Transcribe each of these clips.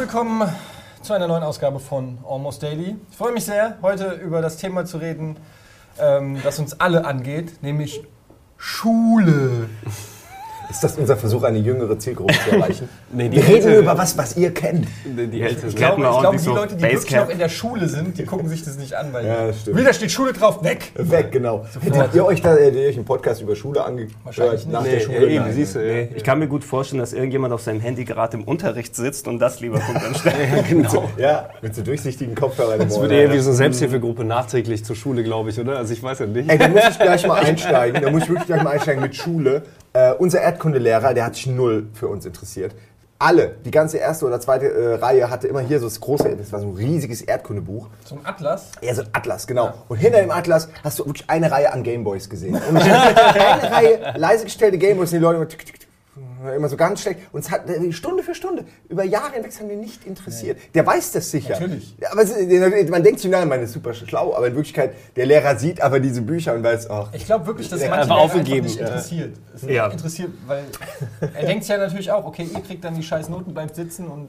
willkommen zu einer neuen Ausgabe von Almost Daily. Ich freue mich sehr, heute über das Thema zu reden, ähm, das uns alle angeht, nämlich Schule. Ist das unser Versuch, eine jüngere Zielgruppe zu erreichen? Nee, die Wir reden Ältere- über was, was ihr kennt. Die, die Ältesten. Ich glaube, ich glaube die so Leute, die wirklich Basecamp. noch in der Schule sind, die gucken sich das nicht an, weil Ja, wieder steht Schule drauf, weg. Weg, genau. Hättet ihr euch da hättet ihr euch einen Podcast über Schule angehört? Nach Nee, der Schule? eben, Nein. siehst du, nee. Ich kann mir gut vorstellen, dass irgendjemand auf seinem Handy gerade im Unterricht sitzt und das lieber guckt anstatt. ja, genau. Ja, mit so durchsichtigen Kopfhörern. Das wird eher wie so eine Selbsthilfegruppe nachträglich zur Schule, glaube ich, oder? Also ich weiß ja nicht. Ey, da muss ich gleich mal einsteigen. Da muss ich wirklich gleich mal einsteigen mit Schule. Äh, unser Erdkundelehrer, der hat sich null für uns interessiert. Alle, die ganze erste oder zweite äh, Reihe hatte immer hier so das große, das war so ein riesiges Erdkundebuch. Zum Atlas. Ja, so ein Atlas, genau. Und hinter dem Atlas hast du wirklich eine Reihe an Gameboys gesehen. Und eine Reihe leise gestellte Gameboys, die Leute immer, tick, tick, immer so ganz schlecht. Und es hat äh, Stunde für Stunde, über Jahre hinweg, das haben wir nicht interessiert. Der weiß das sicher. Natürlich. Aber es, ist- man denkt sich, nein, man ist super schlau, aber in Wirklichkeit, der Lehrer sieht aber diese Bücher und weiß, ach, Ich glaube wirklich, dass manche aufgegeben. nicht interessiert. Es Ja. interessiert, weil er denkt ja natürlich auch, okay, ihr kriegt dann die scheiß Noten, bleibt sitzen und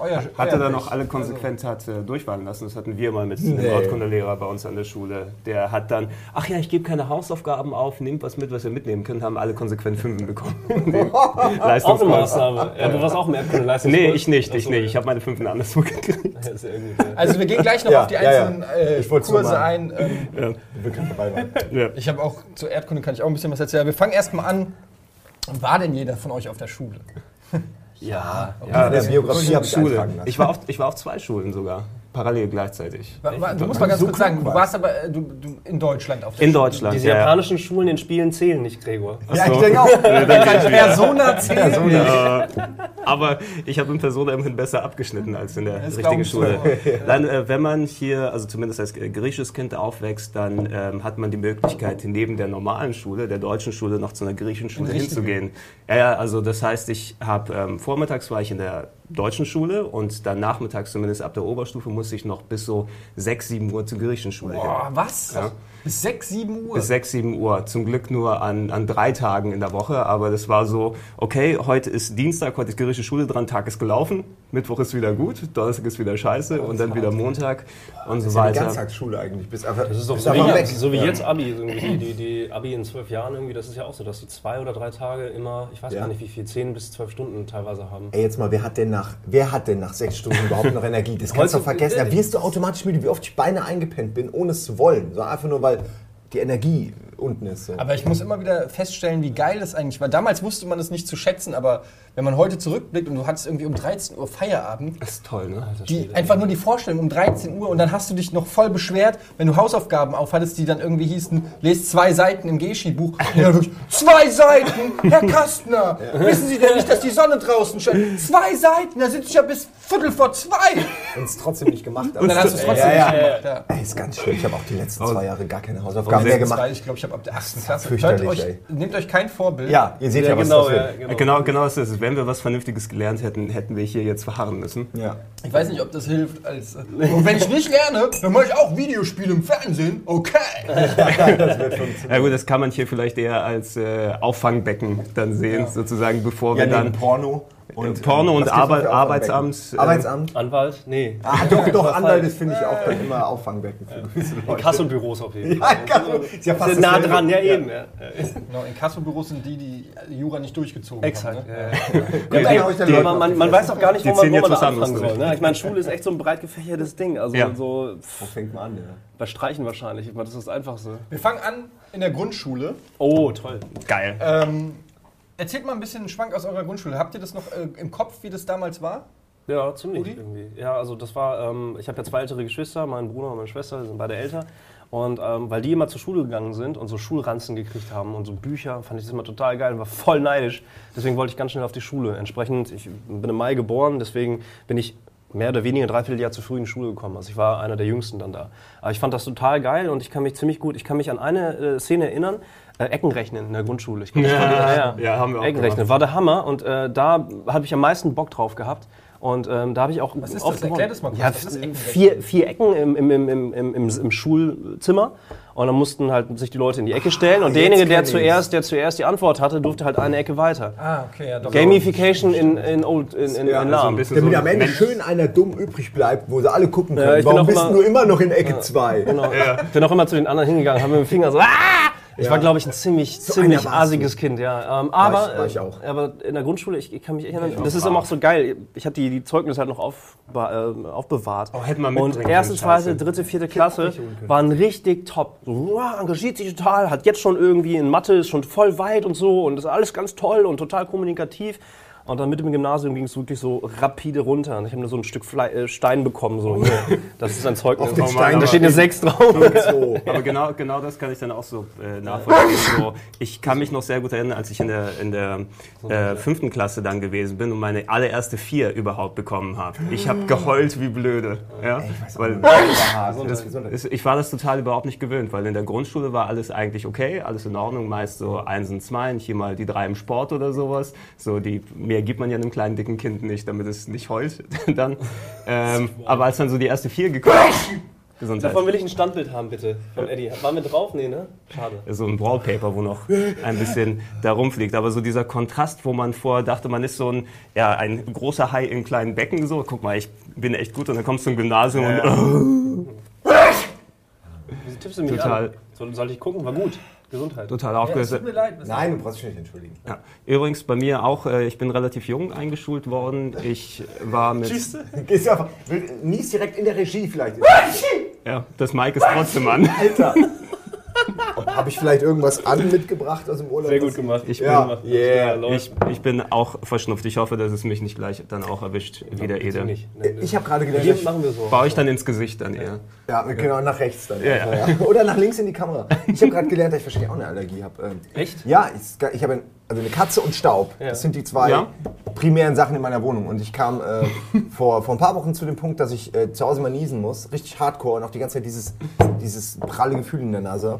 euer Hat euer er dann noch alle konsequent hat äh, durchfallen lassen? Das hatten wir mal mit Nee. einem Erdkundelehrer bei uns an der Schule. Der hat dann, ach ja, ich gebe keine Hausaufgaben auf, nehmt was mit, was wir mitnehmen können, haben alle konsequent Fünfen bekommen. Auch eine. Maßnahme. Ja, du warst auch im Erdkunde-Leistungskurs? Nee, ich nicht, ich nicht. Ich habe meine Fünfen anderswo gekriegt. Ja, gut. Also wir gehen gleich noch Ja, auf die ja, ja. einzelnen Äh, Kurse ein. Ähm, dabei war. Ja. ich habe auch zur Erdkunde kann ich auch ein bisschen was erzählen. Wir fangen erstmal an. War denn jeder von euch auf der Schule? Ja, Ja, der Biografie habe ich Schule. eintragen lassen. Ich war, auf, ich war auf zwei Schulen sogar, parallel gleichzeitig. Du musst mal ganz so kurz sagen, du warst aber äh, du, du in Deutschland auf der In Schule. Deutschland, Diese ja, ja. japanischen Schulen in Spielen zählen nicht, Gregor. Ja, ich so. denke auch. Persona 10. Äh, aber ich habe in Persona immerhin besser abgeschnitten als in der Das richtigen Schule. Dann, äh, wenn man hier, also zumindest als äh, griechisches Kind aufwächst, dann ähm, hat man die Möglichkeit, neben der normalen Schule, der deutschen Schule, noch zu einer griechischen Schule hinzugehen. Ja, ja, also das heißt, ich habe ähm, vormittags war ich in der deutschen Schule und dann nachmittags, zumindest ab der Oberstufe, musste ich noch bis so 6, 7 Uhr zur griechischen Schule hin. Boah, was? Ja. Bis 6, 7 Uhr? Bis 6, 7 Uhr. Zum Glück nur an, an drei Tagen in der Woche. Aber das war so, okay, heute ist Dienstag, heute ist griechische Schule dran, Tag ist gelaufen. Mittwoch ist wieder gut, Donnerstag ist wieder scheiße und dann wieder Montag und so Das ist ja eine weiter. Ganztagsschule eigentlich. Bis einfach, Das ist doch so wie, weg. so wie jetzt Abi. Irgendwie die, die, die Abi in zwölf Jahren irgendwie, das ist ja auch so, dass die zwei oder drei Tage immer, ich weiß Ja. gar nicht wie viel, zehn bis zwölf Stunden teilweise haben. Ey, jetzt mal, wer hat denn nach, wer hat denn nach sechs Stunden überhaupt noch Energie? Das kannst du vergessen. Da wirst du automatisch müde, wie oft ich beinahe eingepennt bin, ohne es zu wollen. So einfach nur, weil die Energie unten ist. So. Aber ich muss immer wieder feststellen, wie geil das eigentlich war. Damals wusste man es nicht zu schätzen, aber wenn man heute zurückblickt und du hattest irgendwie um 13 Uhr Feierabend, Das ist toll, ne? die, einfach nur die Vorstellung um 13 Uhr und dann hast du dich noch voll beschwert, wenn du Hausaufgaben aufhattest, die dann irgendwie hießen, lest zwei Seiten im Geschi-Buch. Wirklich, zwei Seiten, Herr Kastner, wissen Sie denn nicht, dass die Sonne draußen scheint? Zwei Seiten, da sitze ich ja bis Viertel vor zwei. Und es trotzdem nicht gemacht. Und dann hast du es trotzdem ja, ja. nicht gemacht. Ja. Ey, ist ganz schlimm. Ich habe auch die letzten zwei Jahre gar keine Hausaufgaben mehr gemacht. Weil ich glaube, ich habe ab der 8. Klasse. fürchterlich, Hört euch, ey. nehmt euch kein Vorbild. Ja, ihr seht ja, Ja, was genau, das ja, genau. Genau, genau ist es. Wenn wir was Vernünftiges gelernt hätten, hätten wir hier jetzt verharren müssen. Ja. Ich weiß nicht, ob das hilft. Als, äh, und wenn ich nicht lerne, dann mache ich auch Videospiele im Fernsehen. Okay. Das wird schon Ja gut, das kann man hier vielleicht eher als äh, Auffangbecken dann sehen, sozusagen, bevor ja, wir dann... Porno. Und, Porno ähm, und Arbeit- Arbeitsamt, äh, Arbeitsamt? Anwalt? Nee. Ah, doch, doch, Anwalt ist, finde ich, auch dann immer Auffangbecken für gewisse Leute. Kassobüros auf jeden Ja, Fall. Ist ja fast Ist nah dran, ja eben. Ja. Genau, Inkassobüros sind die, die Jura nicht durchgezogen Exakt. haben. Ne? Ja, ja. Die, Leute man, man, man weiß auch gar nicht, wo man, wo man anfangen soll. Ne? Ich meine, Schule ist echt so ein breit gefächertes Ding. Also Ja. so pff, Wo fängt man an, ja? bei Streichen wahrscheinlich. Ich meine, das ist das Einfachste. Wir fangen an in der Grundschule. Oh, toll. Geil. Ähm, erzählt mal ein bisschen einen Schwank aus eurer Grundschule. Habt ihr das noch äh, im Kopf, wie das damals war? Ja, ziemlich Rudi? irgendwie. Ja, also das war, ähm, ich habe ja zwei ältere Geschwister, mein Bruder und meine Schwester, die sind beide älter. Und ähm, weil die immer zur Schule gegangen sind und so Schulranzen gekriegt haben und so Bücher, fand ich das immer total geil und war voll neidisch. Deswegen wollte ich ganz schnell auf die Schule. Entsprechend, ich bin im Mai geboren, deswegen bin ich mehr oder weniger ein Dreivierteljahr zu früh in die Schule gekommen. Also ich war einer der Jüngsten dann da. Aber ich fand das total geil und ich kann mich ziemlich gut, ich kann mich an eine äh, Szene erinnern, äh, Eckenrechnen in der Grundschule. Ich glaub, das war die- Ja, haben wir auch Eckenrechnen gemacht. war der Hammer und äh, da habe ich am meisten Bock drauf gehabt. Und ähm, da habe ich auch. Was ist das? Erklär das mal kurz. Ja, vier, vier Ecken im, im, im, im, im, im, im Schulzimmer. Und dann mussten halt sich die Leute in die Ecke stellen. Und derjenige, der zuerst, der zuerst die Antwort hatte, durfte halt eine Ecke weiter. Ah, okay, ja, doch. Gamification in, in Old in, in, Ja, in also Lahm. bisschen Damit so am Ende Mensch- schön einer dumm übrig bleibt, wo sie alle gucken können. Ja, Warum bist immer- du immer noch in Ecke 2? Genau. Ich bin auch immer zu den anderen hingegangen, habe mit dem Finger so. Ah! Ich war, glaube ich, ein ziemlich, ziemlich einer warst asiges Kind, ja. Ähm, aber, ich- war ich auch. äh, aber in der Grundschule, ich, ich kann mich erinnern, das ist immer auch so geil. Ich habe die, die Zeugnisse halt noch auf, äh, aufbewahrt. Oh, hätten wir Und erste, zweite, dritte, vierte Klasse waren richtig top. So, wow, engagiert sich total, hat jetzt schon irgendwie in Mathe, ist schon voll weit und so und ist alles ganz toll und total kommunikativ. Und dann mit dem Gymnasium ging es wirklich so rapide runter. Und ich habe nur so ein Stück Fle äh, Stein bekommen. So, hier. Das ist ein Zeugnis. Auf den Oh Stein da steht eine 6 drauf. So. Aber genau, genau das kann ich dann auch so äh, nachvollziehen. So, ich kann mich noch sehr gut erinnern, als ich in der, in der äh, fünften Klasse dann gewesen bin und meine allererste Vier überhaupt bekommen habe. Ich habe geheult wie blöde. Ja? Weil, das, ist, ich war das total überhaupt nicht gewöhnt, weil in der Grundschule war alles eigentlich okay, alles in Ordnung, meist so eins und zwei, hier mal die drei im Sport oder sowas. So die, mehr gibt man ja einem kleinen dicken Kind nicht, damit es nicht heult dann. Ähm, aber als dann so die erste Vier gekommen Gesundheit. Davon will ich ein Standbild haben, bitte. Von Eddie. Waren wir drauf? Nee, ne? Schade. so ein Wallpaper, wo noch ein bisschen da rumfliegt. Aber so dieser Kontrast, wo man vorher dachte, man ist so ein, ja, ein großer Hai im kleinen Becken, so, guck mal, ich bin echt gut und dann kommst du zum Gymnasium und Wieso tippst du mich Total. an? Soll, sollte ich gucken? War gut. Gesundheit. total Ja, es aufgelöst. tut mir leid. was- Nein, du brauchst dich nicht entschuldigen. Ja. Übrigens bei mir auch, äh, ich bin relativ jung eingeschult worden. Ich war mit, Gehst du einfach, nies direkt in der Regie vielleicht. ja, das Mike ist trotzdem an. Alter. Habe ich vielleicht irgendwas an mitgebracht aus dem Urlaub? Sehr gut gemacht. Ich Ja, bin, yeah. ich, ich bin auch verschnupft. Ich hoffe, dass es mich nicht gleich dann auch erwischt, wie der Ede. nicht. Nee, nee. Ich habe gerade Hier gelernt, machen wir so. Baue ich dann ins Gesicht dann eher. ja, genau, nach rechts dann. Ja, ja. Oder nach links in die Kamera. Ich habe gerade gelernt, dass ich wahrscheinlich auch eine Allergie habe. Ähm, Echt? Ja, ich, ich habe ein, also eine Katze und Staub. Ja. Das sind die zwei Ja. primären Sachen in meiner Wohnung. Und ich kam äh, vor, vor ein paar Wochen zu dem Punkt, dass ich äh, zu Hause mal niesen muss. Richtig hardcore und auch die ganze Zeit dieses, dieses pralle Gefühl in der Nase.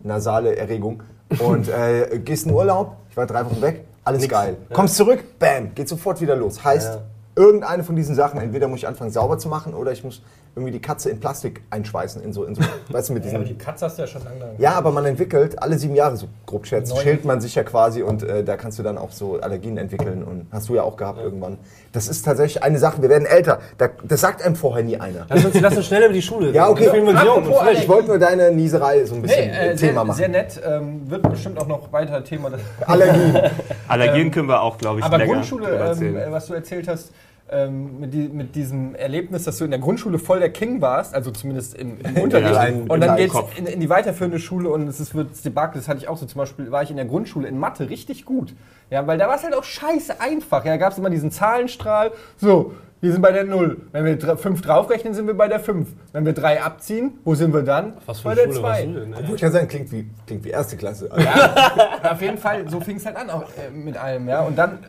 Nasale Erregung. Und äh, gehst in Urlaub, ich war drei Wochen weg, alles geil. Kommst zurück, bam, geht sofort wieder los. Heißt, Ja. irgendeine von diesen Sachen, entweder muss ich anfangen sauber zu machen oder ich muss irgendwie die Katze in Plastik einschweißen. In so, in so, weißt du, mit Ja, aber diesen die Katze hast du ja schon lange. ja, aber man entwickelt alle sieben Jahre, so grob schätzt, schält man sich ja quasi und äh, da kannst du dann auch so Allergien entwickeln und hast du ja auch gehabt irgendwann. Das ist tatsächlich eine Sache, wir werden älter, da, das sagt einem vorher nie einer. Lass uns, lass uns schnell über die Schule Ja, okay. Apropos. Ich wollte nur deine Nieserei so ein bisschen Nee, äh, äh, sehr, Thema machen. sehr nett. Ähm, wird bestimmt auch noch weiter Thema. Allergien. Allergien können wir auch, glaube ich, Aber länger Grundschule, ähm, äh, was du erzählt hast, ähm, mit, die, mit diesem Erlebnis, dass du in der Grundschule voll der King warst, also zumindest im, im Unterricht, kleinen- und dann geht's in, in die weiterführende Schule und es ist, wird Debakel, das hatte ich auch so, zum Beispiel war ich in der Grundschule in Mathe richtig gut, ja, weil da war es halt auch scheiße einfach, ja, da gab es immer diesen Zahlenstrahl, so, wir sind bei der 0, wenn wir 5 draufrechnen, sind wir bei der 5, wenn wir 3 abziehen, wo sind wir dann? Was für bei der Schule 2. warst du denn? Obwohl ich kann sagen, klingt wie, klingt wie erste Klasse. Auf jeden Fall, so fing es halt an auch, äh, mit allem, ja. Und dann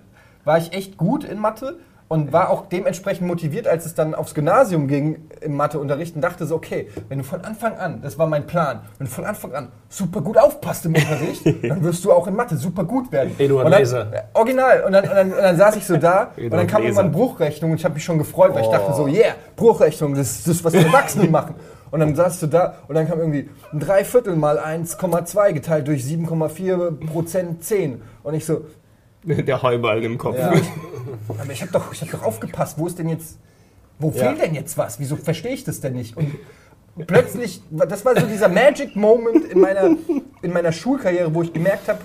war ich echt gut in Mathe und war auch dementsprechend motiviert, als es dann aufs Gymnasium ging im Matheunterricht und dachte so, okay, wenn du von Anfang an, das war mein Plan, wenn du von Anfang an super gut aufpasst im Unterricht, dann wirst du auch in Mathe super gut werden. Eduard und dann, Laser. äh, Original. Und dann, und, dann, und dann saß ich so da und dann kam irgendwann Bruchrechnung und ich habe mich schon gefreut, weil ich dachte so, yeah, Bruchrechnung, das ist das, was die Erwachsenen machen. Und dann saßt du da und dann kam irgendwie ein Dreiviertel mal 1,2 geteilt durch 7,4 Prozent 10. Und ich so, Der Heuball im Kopf. ja, aber ich habe doch, ich hab doch aufgepasst, wo ist denn jetzt, wo Ja. fehlt denn jetzt was? Wieso verstehe ich das denn nicht? Und plötzlich, das war so dieser Magic Moment in meiner, in meiner Schulkarriere, wo ich gemerkt habe,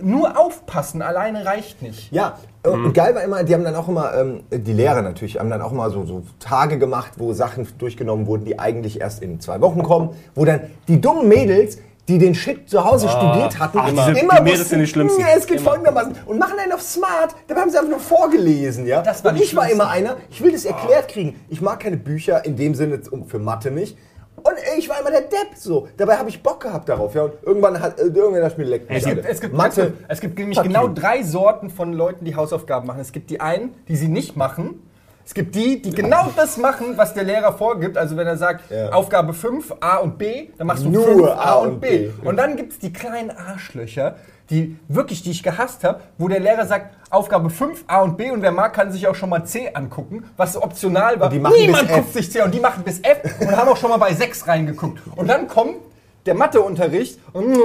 nur aufpassen alleine reicht nicht. Ja, und geil war immer, die haben dann auch immer, ähm, die Lehrer natürlich, haben dann auch immer so, so Tage gemacht, wo Sachen durchgenommen wurden, die eigentlich erst in zwei Wochen kommen, wo dann die dummen Mädels, die den Shit zu Hause studiert hatten, Ach, diese- die Mädels sind die schlimmsten. Ja, es geht folgendermaßen. Und machen einen auf smart, dabei haben sie einfach nur vorgelesen, ja. Das war und die ich war immer einer, ich will das erklärt kriegen. Ich mag keine Bücher in dem Sinne um- für Mathe nicht. Und ich war immer der Depp so. Dabei habe ich Bock gehabt darauf. Ja, und irgendwann hat äh, irgendwann das Spiel leckt mich Es gibt, es, gibt, Mathe. es, gibt, es gibt nämlich fuck genau drei Sorten von Leuten, die Hausaufgaben machen. Es gibt die einen, die sie nicht machen, Es gibt die, die genau das machen, was der Lehrer vorgibt. Also wenn er sagt, Ja. Aufgabe 5, A und B, dann machst du Nur 5, A und B. Und dann gibt es die kleinen Arschlöcher, die wirklich, die ich gehasst habe, wo der Lehrer sagt, Aufgabe 5, A und B und wer mag, kann sich auch schon mal C angucken, was so optional war. Die machen Niemand guckt sich C und die machen bis F und haben auch schon mal bei 6 reingeguckt. Und dann kommt der Matheunterricht und.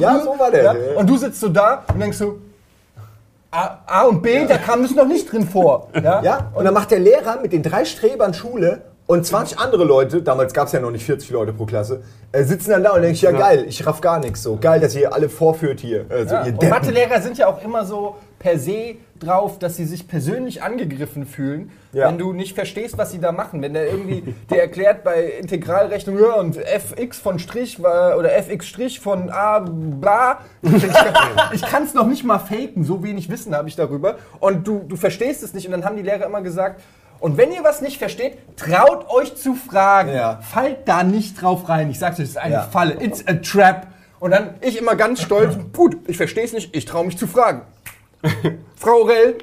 Ja, so war der. Ja? Und du sitzt so da und denkst so, A, A und B, da kam das noch nicht drin vor. Ja? Ja, und dann macht der Lehrer mit den drei Strebern Schule und 20 andere Leute, damals gab es ja noch nicht 40 Leute pro Klasse, äh, sitzen dann da und denken, ja, geil, ich raff gar nichts so. Geil, dass ihr alle vorführt hier. Also, Ja. Und. Mathelehrer sind ja auch immer so per se drauf, dass sie sich persönlich angegriffen fühlen, Ja. wenn du nicht verstehst, was sie da machen. Wenn der irgendwie dir erklärt bei Integralrechnung, ja, und fx von Strich war, oder fx Strich von a bla. Ich kann es noch nicht mal faken, so wenig Wissen habe ich darüber. Und du, du verstehst es nicht. Und dann haben die Lehrer immer gesagt, und wenn ihr was nicht versteht, traut euch zu fragen. Ja. Fallt da nicht drauf rein. Ich sagte, es ist eine Ja. Falle. It's a trap. Und dann ich immer ganz stolz, gut, ich verstehe es nicht, ich traue mich zu fragen. Frau Rell,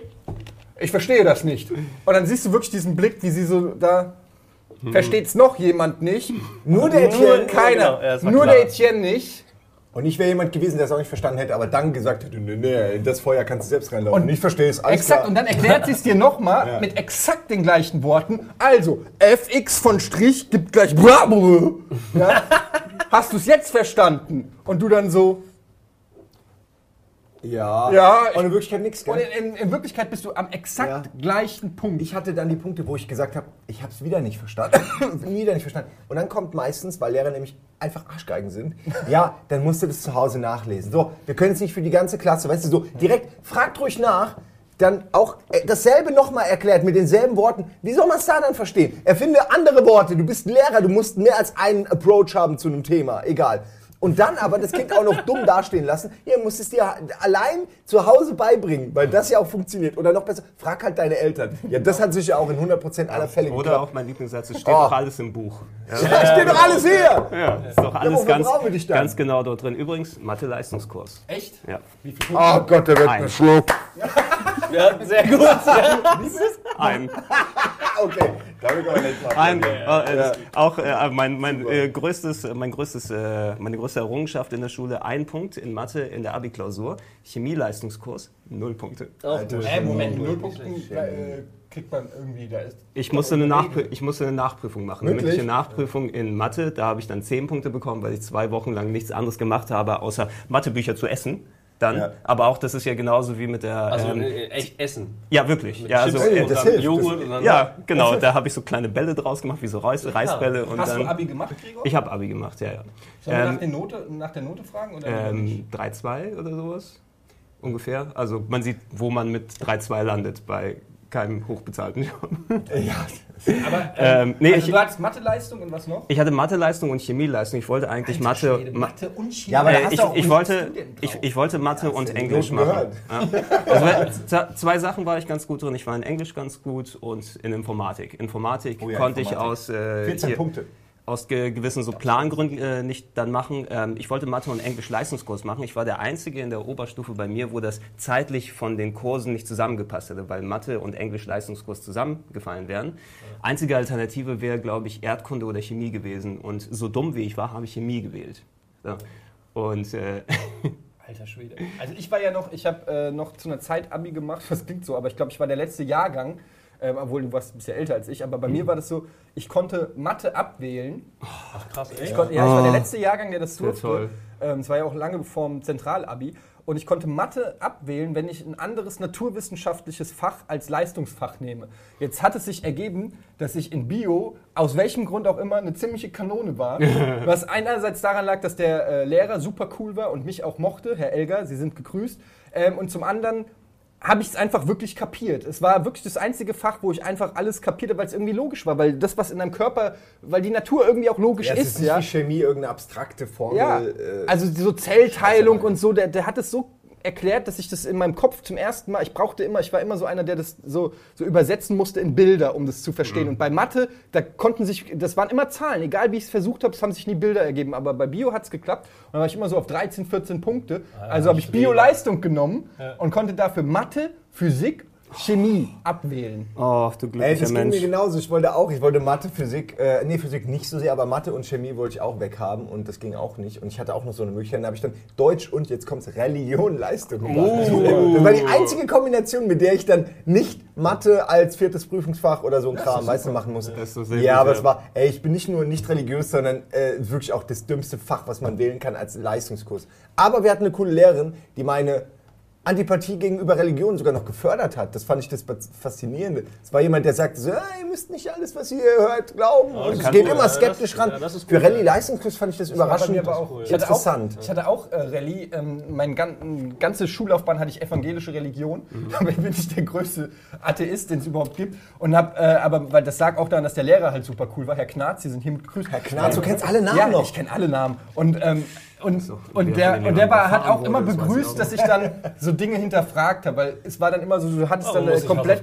ich verstehe das nicht. Und dann siehst du wirklich diesen Blick, wie sie so da. Versteht es noch jemand nicht? Nur der Nur Etienne. keiner. genau, ja, Nur klar. der Etienne nicht. Und ich wäre jemand gewesen, der es auch nicht verstanden hätte, aber dann gesagt hätte, nee, nee, in das Feuer kannst du selbst reinlaufen. Und ich verstehe es, alles Exakt, klar. und dann erklärt sie es dir nochmal Ja. mit exakt den gleichen Worten. Also, fx von Strich gibt gleich Bravo. Ja? Hast du es jetzt verstanden? Und du dann so, ja. Ja, Und in Wirklichkeit nichts, gell? in, in, Wirklichkeit bist du am exakt gleichen Punkt. Ich hatte dann die Punkte, wo ich gesagt habe, ich habe es wieder nicht verstanden. wieder nicht verstanden. Und dann kommt meistens, weil Lehrer nämlich einfach Arschgeigen sind, ja, dann musst du das zu Hause nachlesen. So, wir können es nicht für die ganze Klasse, weißt du, so direkt, fragt ruhig nach, dann auch äh, dasselbe nochmal erklärt mit denselben Worten. Wie soll man es da dann verstehen? Erfinde andere Worte. Du bist ein Lehrer, du musst mehr als einen Approach haben zu einem Thema. Egal. Und dann aber das Kind auch noch dumm dastehen lassen. Ja, du musst es dir allein zu Hause beibringen, weil das ja auch funktioniert. Oder noch besser, frag halt deine Eltern. Ja, das hat sich ja auch in 100% aller Fälle Oder geklappt. auch mein Lieblingssatz, es steht Oh. doch alles im Buch. Ja, Da steht doch alles hier! ja ist doch alles wofür ganz, ganz genau dort drin. Übrigens, Mathe-Leistungskurs. Echt? Ja. Oh Gott, der wird Ein. schluck. Ja, sehr gut. Ein, Okay, damit kann man nicht machen. ein, äh, das- auch äh, mein, mein, äh, größtes, mein größtes, äh, meine größte Errungenschaft in der Schule, ein Punkt in Mathe in der Abi-Klausur. Chemieleistungskurs, null Punkte. Äh, Moment, null Punkte äh, kriegt man irgendwie, da ist. Ich musste, eine Nachprü ich musste eine Nachprüfung machen, eine Wirklich? mündliche Nachprüfung in Mathe. Da habe ich dann 10 Punkte bekommen, weil ich zwei Wochen lang nichts anderes gemacht habe, außer Mathebücher zu essen. Dann, Ja. aber auch das ist ja genauso wie mit der. Also ähm, äh, echt essen. ja, wirklich. Ja, also, Chips und das dann hilft. Joghurt Das- und dann ja, genau. Da habe ich so kleine Bälle draus gemacht, wie so Reis, Reisbälle. Und Hast dann, du Abi gemacht, Gregor? Ich habe Abi gemacht, ja, ja. Sollen wir nach, Ähm, der Note, nach der Note fragen? Oder ähm, 3-2 oder sowas ungefähr. Also man sieht, wo man mit 3-2 landet bei keinem hochbezahlten Job. Ja, Aber, ähm, nee, also ich- du hattest Matheleistung und was noch? Ich hatte Matheleistung und Chemieleistung. Ich wollte eigentlich Mathe. Schwede, Ma Mathe und Chemie. Ja, aber da äh, hast ich, du auch ich, wollte, ich, ich wollte Mathe und ja die Englisch machen. Ja. Also, zwei Sachen war ich ganz gut drin. Ich war in Englisch ganz gut und in Informatik. Informatik Oh ja, konnte ich Informatik. aus, äh, 14 hier- Punkte. Aus ge gewissen so Plangründen äh, nicht dann machen. Ähm, ich wollte Mathe und Englisch Leistungskurs machen. Ich war der Einzige in der Oberstufe bei mir, wo das zeitlich von den Kursen nicht zusammengepasst hätte, weil Mathe und Englisch Leistungskurs zusammengefallen wären. Einzige Alternative wäre, glaube ich, Erdkunde oder Chemie gewesen. Und so dumm wie ich war, habe ich Chemie gewählt. So. Und äh, Alter Schwede. Also ich war ja noch, ich habe äh, noch zu einer Zeit Abi gemacht, das klingt so, aber ich glaube, ich war der letzte Jahrgang, ähm, obwohl du warst ein bisschen älter als ich, aber bei Mhm. mir war das so, ich konnte Mathe abwählen. Ach krass, Ich, echt? konnte, ja, ich war der letzte Jahrgang, der das Sehr durfte. toll. Ähm, Es war ja auch lange vor dem Zentralabi. Und ich konnte Mathe abwählen, wenn ich ein anderes naturwissenschaftliches Fach als Leistungsfach nehme. Jetzt hat es sich ergeben, dass ich in Bio, aus welchem Grund auch immer, eine ziemliche Kanone war. was einerseits daran lag, dass der äh, Lehrer super cool war und mich auch mochte, Herr Elger, Sie sind gegrüßt. Ähm, und zum anderen habe ich es einfach wirklich kapiert. Es war wirklich das einzige Fach, wo ich einfach alles kapiert habe, weil es irgendwie logisch war. Weil das, was in deinem Körper, weil die Natur irgendwie auch logisch Ja, es ist. ist nicht ja. wie Chemie, irgendeine abstrakte Formel. Ja, äh, also so Zellteilung und so, der, der hat es so erklärt, dass ich das in meinem Kopf zum ersten Mal, ich brauchte immer, ich war immer so einer, der das so, so übersetzen musste in Bilder, um das zu verstehen. Und bei Mathe, da konnten sich, das waren immer Zahlen, egal wie ich es versucht habe, es haben sich nie Bilder ergeben. Aber bei Bio hat es geklappt und dann war ich immer so auf 13, 14 Punkte. Also habe ich Bio-Leistung genommen und konnte dafür Mathe, Physik Chemie abwählen. Oh, du Ey, glücklicher das ging mir Mensch. genauso. Ich wollte auch, ich wollte Mathe, Physik, äh, nee, Physik nicht so sehr, aber Mathe und Chemie wollte ich auch weghaben und das ging auch nicht. Und ich hatte auch noch so eine Möglichkeit. Dann habe ich dann Deutsch und jetzt kommt's Religion, Leistung gemacht. Das war die einzige Kombination, mit der ich dann nicht Mathe als viertes Prüfungsfach oder so ein Kram, weißt du, machen musste. Das ist so sehr ja, gut, aber ja. es war, ey, ich bin nicht nur nicht religiös, sondern äh, wirklich auch das dümmste Fach, was man wählen kann als Leistungskurs. Aber wir hatten eine coole Lehrerin, die meine Antipathie gegenüber Religion sogar noch gefördert hat. Das fand ich das Faszinierende. Es war jemand, der sagte so, "Ah, ihr müsst nicht alles, was ihr hört, glauben. Und es geht immer ja, skeptisch das- ran. ja, das ist Für cool, Rallye-Leistungskurs fand ich das, bei überraschend aber auch cool. ich hatte interessant. Auch, ich hatte auch äh, Rallye. Ähm, meine gan ganze Schullaufbahn hatte ich evangelische Religion. Mhm. Dabei bin ich der größte Atheist, den es überhaupt gibt. Und hab, äh, aber weil das lag auch daran, dass der Lehrer halt super cool war. Herr Knarz, Sie sind hiermit gegrüßt. Herr Knarz, du kennst alle Namen ja, noch. ich kenne alle Namen. Und, ähm, und, und wer der, und der war, hat auch immer begrüßt, dass ich dann so Dinge hinterfragt habe. Weil es war dann immer so, du hattest Warum dann äh, komplett.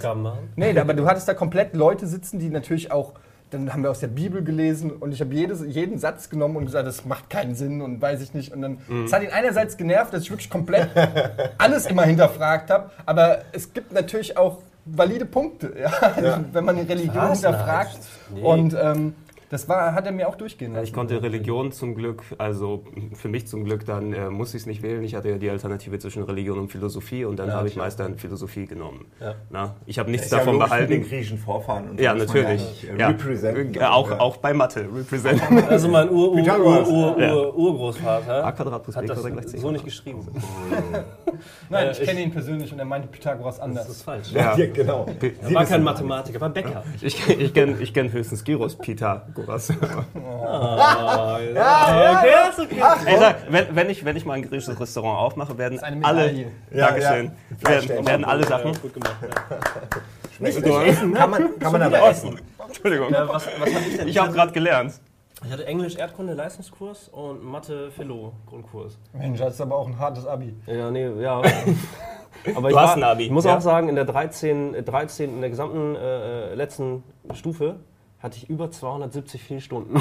Nee, aber du hattest da komplett Leute sitzen, die natürlich auch. Dann haben wir aus der Bibel gelesen und ich habe jedes, jeden Satz genommen und gesagt, das macht keinen Sinn und weiß ich nicht. Und dann es hat ihn einerseits genervt, dass ich wirklich komplett alles immer hinterfragt habe, aber es gibt natürlich auch valide Punkte, ja? Also, wenn man die Religion hinterfragt. Nee. Und ähm, das war, hat er mir auch durchgehen lassen. Ich konnte Religion zum Glück, also für mich zum Glück, dann äh, musste ich es nicht wählen. Ich hatte ja die Alternative zwischen Religion und Philosophie und dann Ja, habe ich meist dann Philosophie genommen. Ja. Na, ich habe nichts Ist ja davon logisch mit den behalten. griechischen Vorfahren. Und Ja, natürlich. äh, Ja. Äh, auch, Ja. auch bei Mathe, represent. Also mein Ur, Ur, Ur, Pythagoras. Ur, Ja. Ur, Urgroßvater A Quadrat plus B hat das gleich so nicht geschrieben. Nein, Äh, ich kenne ihn persönlich und er meinte Pythagoras anders. Das ist falsch. Ja, Ja. genau. Er war kein Mathematiker, war Bäcker. Ich, ich kenne ich kenn höchstens Gyros, Pythagoras. Ah, ja, okay, ist okay. Ey, sag, wenn, wenn, ich, wenn ich mal ein griechisches Restaurant aufmache, werden alle. Ja, Dankeschön, ja. werden, werden alle Sachen, Ja, gut gemacht. Ja. Nicht, essen, kann man, kann man aber essen. Entschuldigung, Äh, was, was hatte ich denn? ich habe gerade gelernt. Ich hatte Englisch Erdkunde Leistungskurs und Mathe Philo Grundkurs. Mensch, das ist aber auch ein hartes Abi. Ja, nee, ja. Aber Du ich hast war- ein Abi, Ich muss ja. auch sagen, in der 13, äh, 13 in der gesamten äh, letzten Stufe hatte ich über 270 Fehlstunden.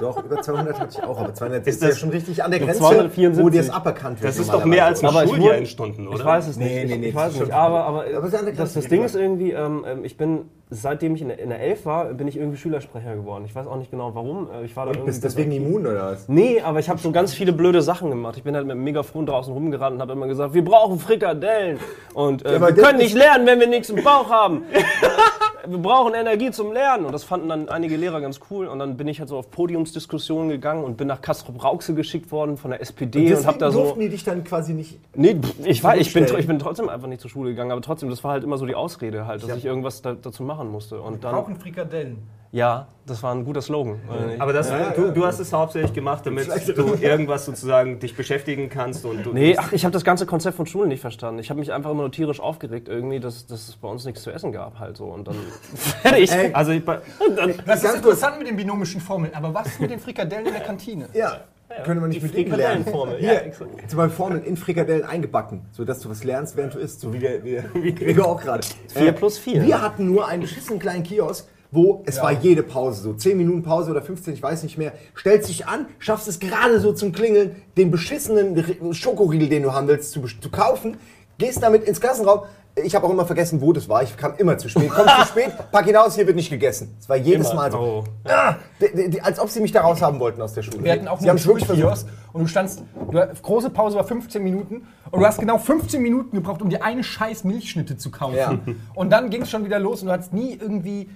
Doch, über 200 hatte ich auch, aber 200 ist, Ist ja das- schon richtig an der Grenze, 274. wo dir das aberkannt wird. Das ist doch mehr als ein Aber ich in Stunden, oder? Ich weiß es nicht. Nee, nee, ich, nee, ich das weiß ist nicht. Aber, aber, Aber es das, das Ding ist irgendwie, ähm, ähm, ich bin, seitdem ich in der, in der 11 war, bin ich irgendwie Schülersprecher geworden. Ich weiß auch nicht genau warum. Äh, Ich war da Und bist deswegen immun oder was? Nee, aber ich habe so ganz viele blöde Sachen gemacht. Ich bin halt mit dem Megafon draußen rumgerannt und habe immer gesagt, wir brauchen Frikadellen. Und äh, aber wir können nicht lernen, wenn wir nichts im Bauch haben. wir brauchen Energie zum Lernen. Und das fanden dann einige Lehrer ganz cool. Und dann bin ich halt so auf Podiumsdiskussionen gegangen und bin nach Kastrop Rauxel geschickt worden von der SPD und, Deswegen habe da so... durften die dich dann quasi nicht... Nee, ich, war, ich, bin, ich bin trotzdem einfach nicht zur Schule gegangen, aber trotzdem, das war halt immer so die Ausrede halt, dass ich irgendwas da, dazu machen musste. Und dann, Brauchen Frikadellen. ja, das war ein guter Slogan. Aber das, du, du hast es hauptsächlich gemacht, damit du irgendwas sozusagen dich beschäftigen kannst und du Nee, ach, ich habe das ganze Konzept von Schulen nicht verstanden. Ich habe mich einfach immer nur tierisch aufgeregt irgendwie, dass, dass es bei uns nichts zu essen gab halt so. Und dann fertig. Ey, Also ich, bei- Das ist interessant mit den binomischen Formeln, aber was mit den Frikadellen in der Kantine? Ja, könnte man nicht mit denen lernen. Hier, ja, exakt. zum Beispiel Formeln in Frikadellen eingebacken, sodass du was lernst, während du isst, so wie der, wie, der- wie Gregor auch gerade. Äh, Vier plus vier. Wir hatten nur einen beschissenen kleinen Kiosk, wo es war jede Pause, so 10 Minuten Pause oder 15, ich weiß nicht mehr, stellst dich an, schaffst es gerade so zum Klingeln, den beschissenen Schokoriegel, den du haben willst, zu, zu kaufen, gehst damit ins Klassenraum. Ich habe auch immer vergessen, wo das war. Ich kam immer zu spät. Komm zu spät, pack ihn aus, hier wird nicht gegessen. Es war jedes Immer. Mal so. oh. Ah, die, die, die, als ob sie mich da raushaben wollten aus der Schule. Wir hatten auch sie haben es wirklich versucht. Und du standst, du, große Pause war 15 Minuten und du hast genau 15 Minuten gebraucht, um dir eine scheiß Milchschnitte zu kaufen. Ja. Und dann ging es schon wieder los und du hattest nie irgendwie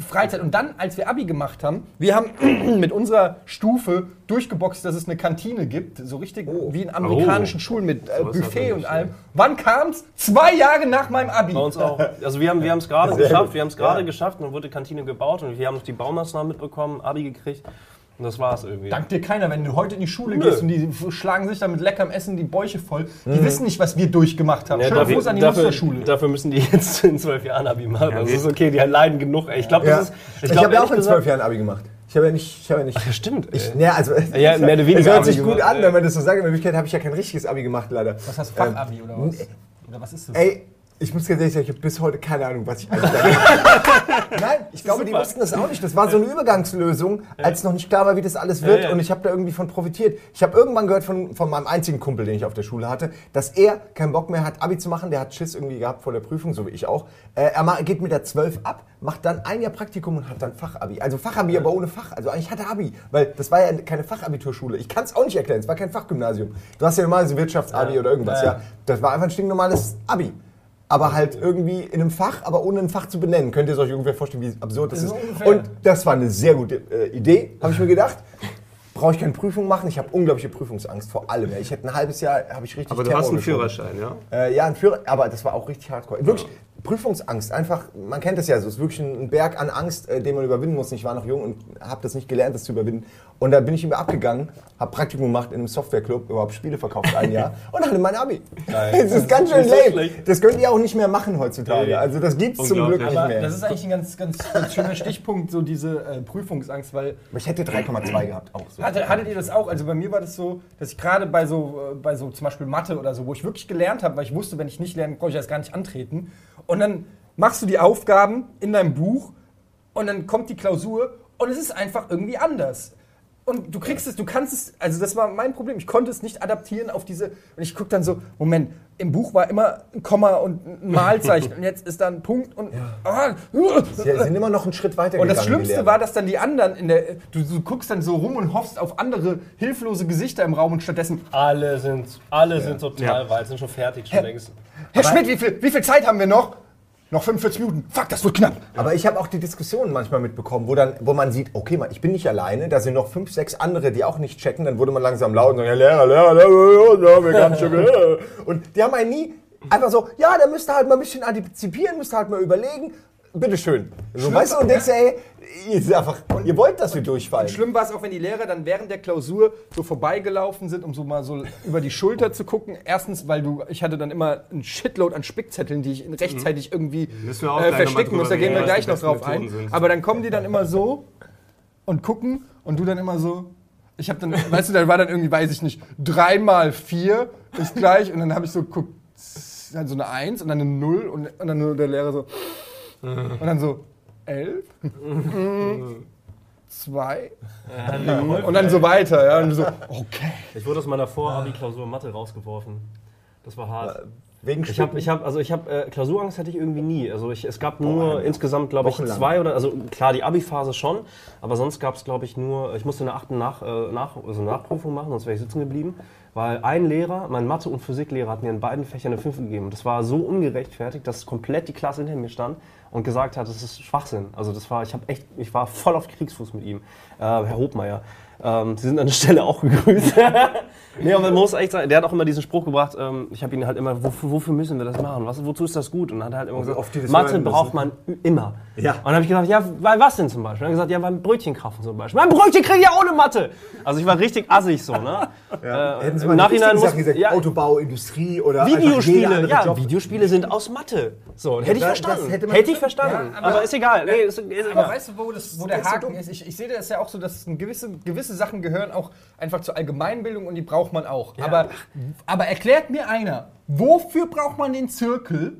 Freizeit. Und dann, als wir Abi gemacht haben, wir haben mit unserer Stufe durchgeboxt, dass es eine Kantine gibt, so richtig wie in amerikanischen Oh. Schulen mit äh, Buffet und allem. Wann kam's? Zwei Jahre nach meinem Abi. Bei uns auch. Also wir haben wir es gerade geschafft, wir haben es gerade geschafft und wurde Kantine gebaut und wir haben noch die Baumaßnahmen mitbekommen, Abi gekriegt und das war's irgendwie. Dank dir keiner, wenn du heute in die Schule gehst und die schlagen sich da mit leckerem Essen die Bäuche voll. Die wissen nicht, was wir durchgemacht haben. Ja, Schöner Gruß an die dafür, Musterschule. dafür müssen die jetzt in zwölf Jahren Abi machen. das ist okay, die leiden genug. ey. Ich glaube, Ja. das ist. Ich, glaub, habe ja auch in zwölf Jahren Abi gemacht. Ich habe ja nicht. Ich habe ja nicht. Ja, stimmt. Ich, ne, also, Ja, mehr oder weniger Es hört sich gut gemacht, an, ja. wenn man das so sagt. In Wirklichkeit habe ich ja kein richtiges Abi gemacht, leider. Was hast du, Fachabi oder was? Oder was ist das? Ey, Ich muss ganz ehrlich sagen, ich habe bis heute keine Ahnung, was ich eigentlich sage. Nein, ich glaube, die wussten das auch nicht. Das war so eine Übergangslösung, als noch nicht klar war, wie das alles wird. Ja, ja. Und ich habe da irgendwie von profitiert. Ich habe irgendwann gehört von, von meinem einzigen Kumpel, den ich auf der Schule hatte, dass er keinen Bock mehr hat, Abi zu machen. Der hat Schiss irgendwie gehabt vor der Prüfung, so wie ich auch. Äh, er geht mit der 12 ab, macht dann ein Jahr Praktikum und hat dann Fachabi. Also Fachabi, aber ohne Fach. Also eigentlich hat er Abi, weil das war ja keine Fachabiturschule. Ich kann es auch nicht erklären, es war kein Fachgymnasium. Du hast ja normal so Wirtschaftsabi oder irgendwas, ja. Das war einfach ein stinknormales Abi. Aber halt irgendwie in einem Fach, aber ohne ein Fach zu benennen. Könnt ihr euch ungefähr vorstellen, wie absurd das ist? So ungefähr. Und das war eine sehr gute äh, Idee, habe ich mir gedacht. Brauche ich keine Prüfung machen? Ich habe unglaubliche Prüfungsangst vor allem. Ich hätte ein halbes Jahr, habe ich richtig Aber du Terror hast einen geschoben. Führerschein, ja? Äh, ja, ein Führer, aber das war auch richtig hardcore. Wirklich, Prüfungsangst, einfach, man kennt das ja so, es ist wirklich ein Berg an Angst, äh, den man überwinden muss. Ich war noch jung und habe das nicht gelernt, das zu überwinden. Und da bin ich immer abgegangen, habe Praktikum gemacht in einem Softwareclub, überhaupt Spiele verkauft ein Jahr und hatte mein Abi. Das ist ganz schön so lame. schlecht. Das könnt ihr auch nicht mehr machen heutzutage. Nee. Also das gibt's zum Glück nicht Aber mehr. das ist eigentlich ein ganz, ganz, ganz schöner Stichpunkt, so diese äh, Prüfungsangst, weil Aber ich hätte 3,2 gehabt auch so. Hatte, hattet ihr das auch? Also bei mir war das so, dass ich gerade bei so, äh, bei so zum Beispiel Mathe oder so, wo ich wirklich gelernt habe, weil ich wusste, wenn ich nicht lerne, brauche ich das gar nicht antreten. Und dann machst du die Aufgaben in deinem Buch und dann kommt die Klausur und es ist einfach irgendwie anders. Und du kriegst es, du kannst es, also das war mein Problem. Ich konnte es nicht adaptieren auf diese. Und ich gucke dann so, Moment, im Buch war immer ein Komma und ein Malzeichen und jetzt ist da ein Punkt und. Ah, Sie sind immer noch einen Schritt weiter und das Schlimmste war, dass dann die anderen in der. Du, du guckst dann so rum und hoffst auf andere hilflose Gesichter im Raum und stattdessen. Alle sind, alle sind total Ja. weit, sind schon fertig, schon längst. Herr Schmidt, wie viel, wie viel Zeit haben wir noch? Noch 45 Minuten. Fuck, das wird knapp. Aber ich habe auch die Diskussionen manchmal mitbekommen, wo, dann, wo man sieht, okay, man, ich bin nicht alleine, da sind noch fünf, sechs andere, die auch nicht checken. Dann wurde man langsam laut und sagt, ja, Lehrer, Lehrer, Lehrer, ja, wir ganz schön. Und die haben einen nie einfach so, ja, da müsst ihr halt mal ein bisschen antizipieren, müsst ihr halt mal überlegen. Bitteschön. So, weißt du, und denkst, ey, ihr, seid einfach, ihr wollt, dass wir durchfallen. Schlimm war es auch, wenn die Lehrer dann während der Klausur so vorbeigelaufen sind, um so mal so über die Schulter zu gucken. Erstens, weil du, ich hatte dann immer ein Shitload an Spickzetteln, die ich rechtzeitig irgendwie wir auch äh, verstecken muss. Da gehen wir gleich noch drauf ein. sind. Aber dann kommen die dann immer so und gucken und du dann immer so. Ich habe dann, weißt du, da war dann irgendwie, weiß ich nicht, dreimal vier ist gleich und dann habe ich so geguckt, dann so eine Eins und dann eine Null und, und dann nur der Lehrer so und dann so elf, zwei und dann so weiter, ja, und so okay. Ich wurde aus meiner Vorabi-Klausur Mathe rausgeworfen. Das war hart. Wegen Ich habe, ich habe, also ich habe äh, Klausurangst hatte ich irgendwie nie. Also ich, es gab nur insgesamt, glaube ich, Wochenlang. zwei oder also klar die Abi-Phase schon, aber sonst gab es, glaube ich, nur. Ich musste eine achten nach, äh, nach also Nachprüfung machen, sonst wäre ich sitzen geblieben, weil ein Lehrer, mein Mathe- und Physiklehrer, hat mir in beiden Fächern eine 5 gegeben. Und das war so ungerechtfertigt, dass komplett die Klasse hinter mir stand und gesagt hat, das ist Schwachsinn. Also das war, ich habe echt, ich war voll auf Kriegsfuß mit ihm, äh, Herr Hobmeier. Ähm, Sie sind an der Stelle auch gegrüßt. nee, aber man muss echt sagen, der hat auch immer diesen Spruch gebracht, ähm, ich habe ihn halt immer, wofür, wofür müssen wir das machen? Was, wozu ist das gut? Und dann hat er halt immer gesagt, oft die das Mathe braucht man immer. Ja. Und dann habe ich gesagt, ja, weil was denn zum Beispiel? Und er hat gesagt, ja, beim Brötchenkrafen zum Beispiel. Mein Brötchen kriege ich ja ohne Mathe. Also ich war richtig assig so, ne? Ja. Äh, Hätten Sie Im mal Nachhinein Nachhinein muss, gesagt, ja, Autobau, Industrie oder Videospiele, ja, Job. Videospiele sind aus Mathe. So, hätte ich das- verstanden. das hätte hätte, ich verstanden. Ja, aber, aber- ist egal. Nee, ist, ist Aber egal. weißt du, wo, das, wo der Haken ist? Ich, ich sehe das ja auch so, dass ein gewisse, gewisse Sachen gehören auch einfach zur Allgemeinbildung und die braucht man auch. Aber, aber erklärt mir einer, wofür braucht man den Zirkel,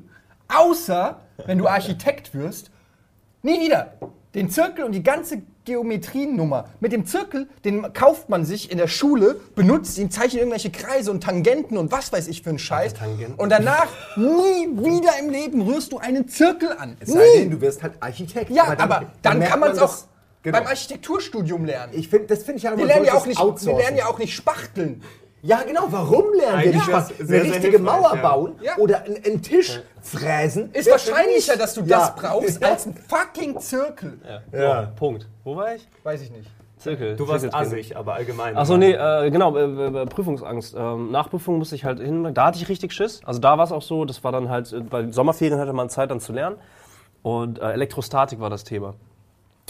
außer wenn du Architekt wirst? Nie wieder. Den Zirkel und die ganze Geometriennummer. Mit dem Zirkel, den kauft man sich in der Schule, benutzt ihn, zeichnet irgendwelche Kreise und Tangenten und was weiß ich für einen Scheiß. Tangenten? Und danach nie wieder im Leben rührst du einen Zirkel an. Es sei denn, du wirst halt Architekt. Ja, aber dann, merkt kann man es auch Genau. beim Architekturstudium lernen. Ich finde, das finde ich wir immer lernen, ja auch nicht, wir lernen ja auch nicht spachteln. Ja, genau. Warum lernen wir Eigentlich nicht wär's was? sehr, Eine sehr richtige Mauer ja. bauen Ja. oder einen, Tisch fräsen? Ist wahrscheinlicher, nicht? dass du Ja. das brauchst, als ein fucking Zirkel. Ja. So, Punkt. Wo war ich? Weiß ich nicht. Zirkel. Du warst Zirkeltraining. assig, aber allgemein. Achso, nee, äh, genau, äh, äh, Prüfungsangst. Ähm, Nachprüfung musste ich halt hin, da hatte ich richtig Schiss. Also da war es auch so, das war dann halt, äh, bei den Sommerferien hatte man Zeit dann zu lernen. Und äh, Elektrostatik war das Thema.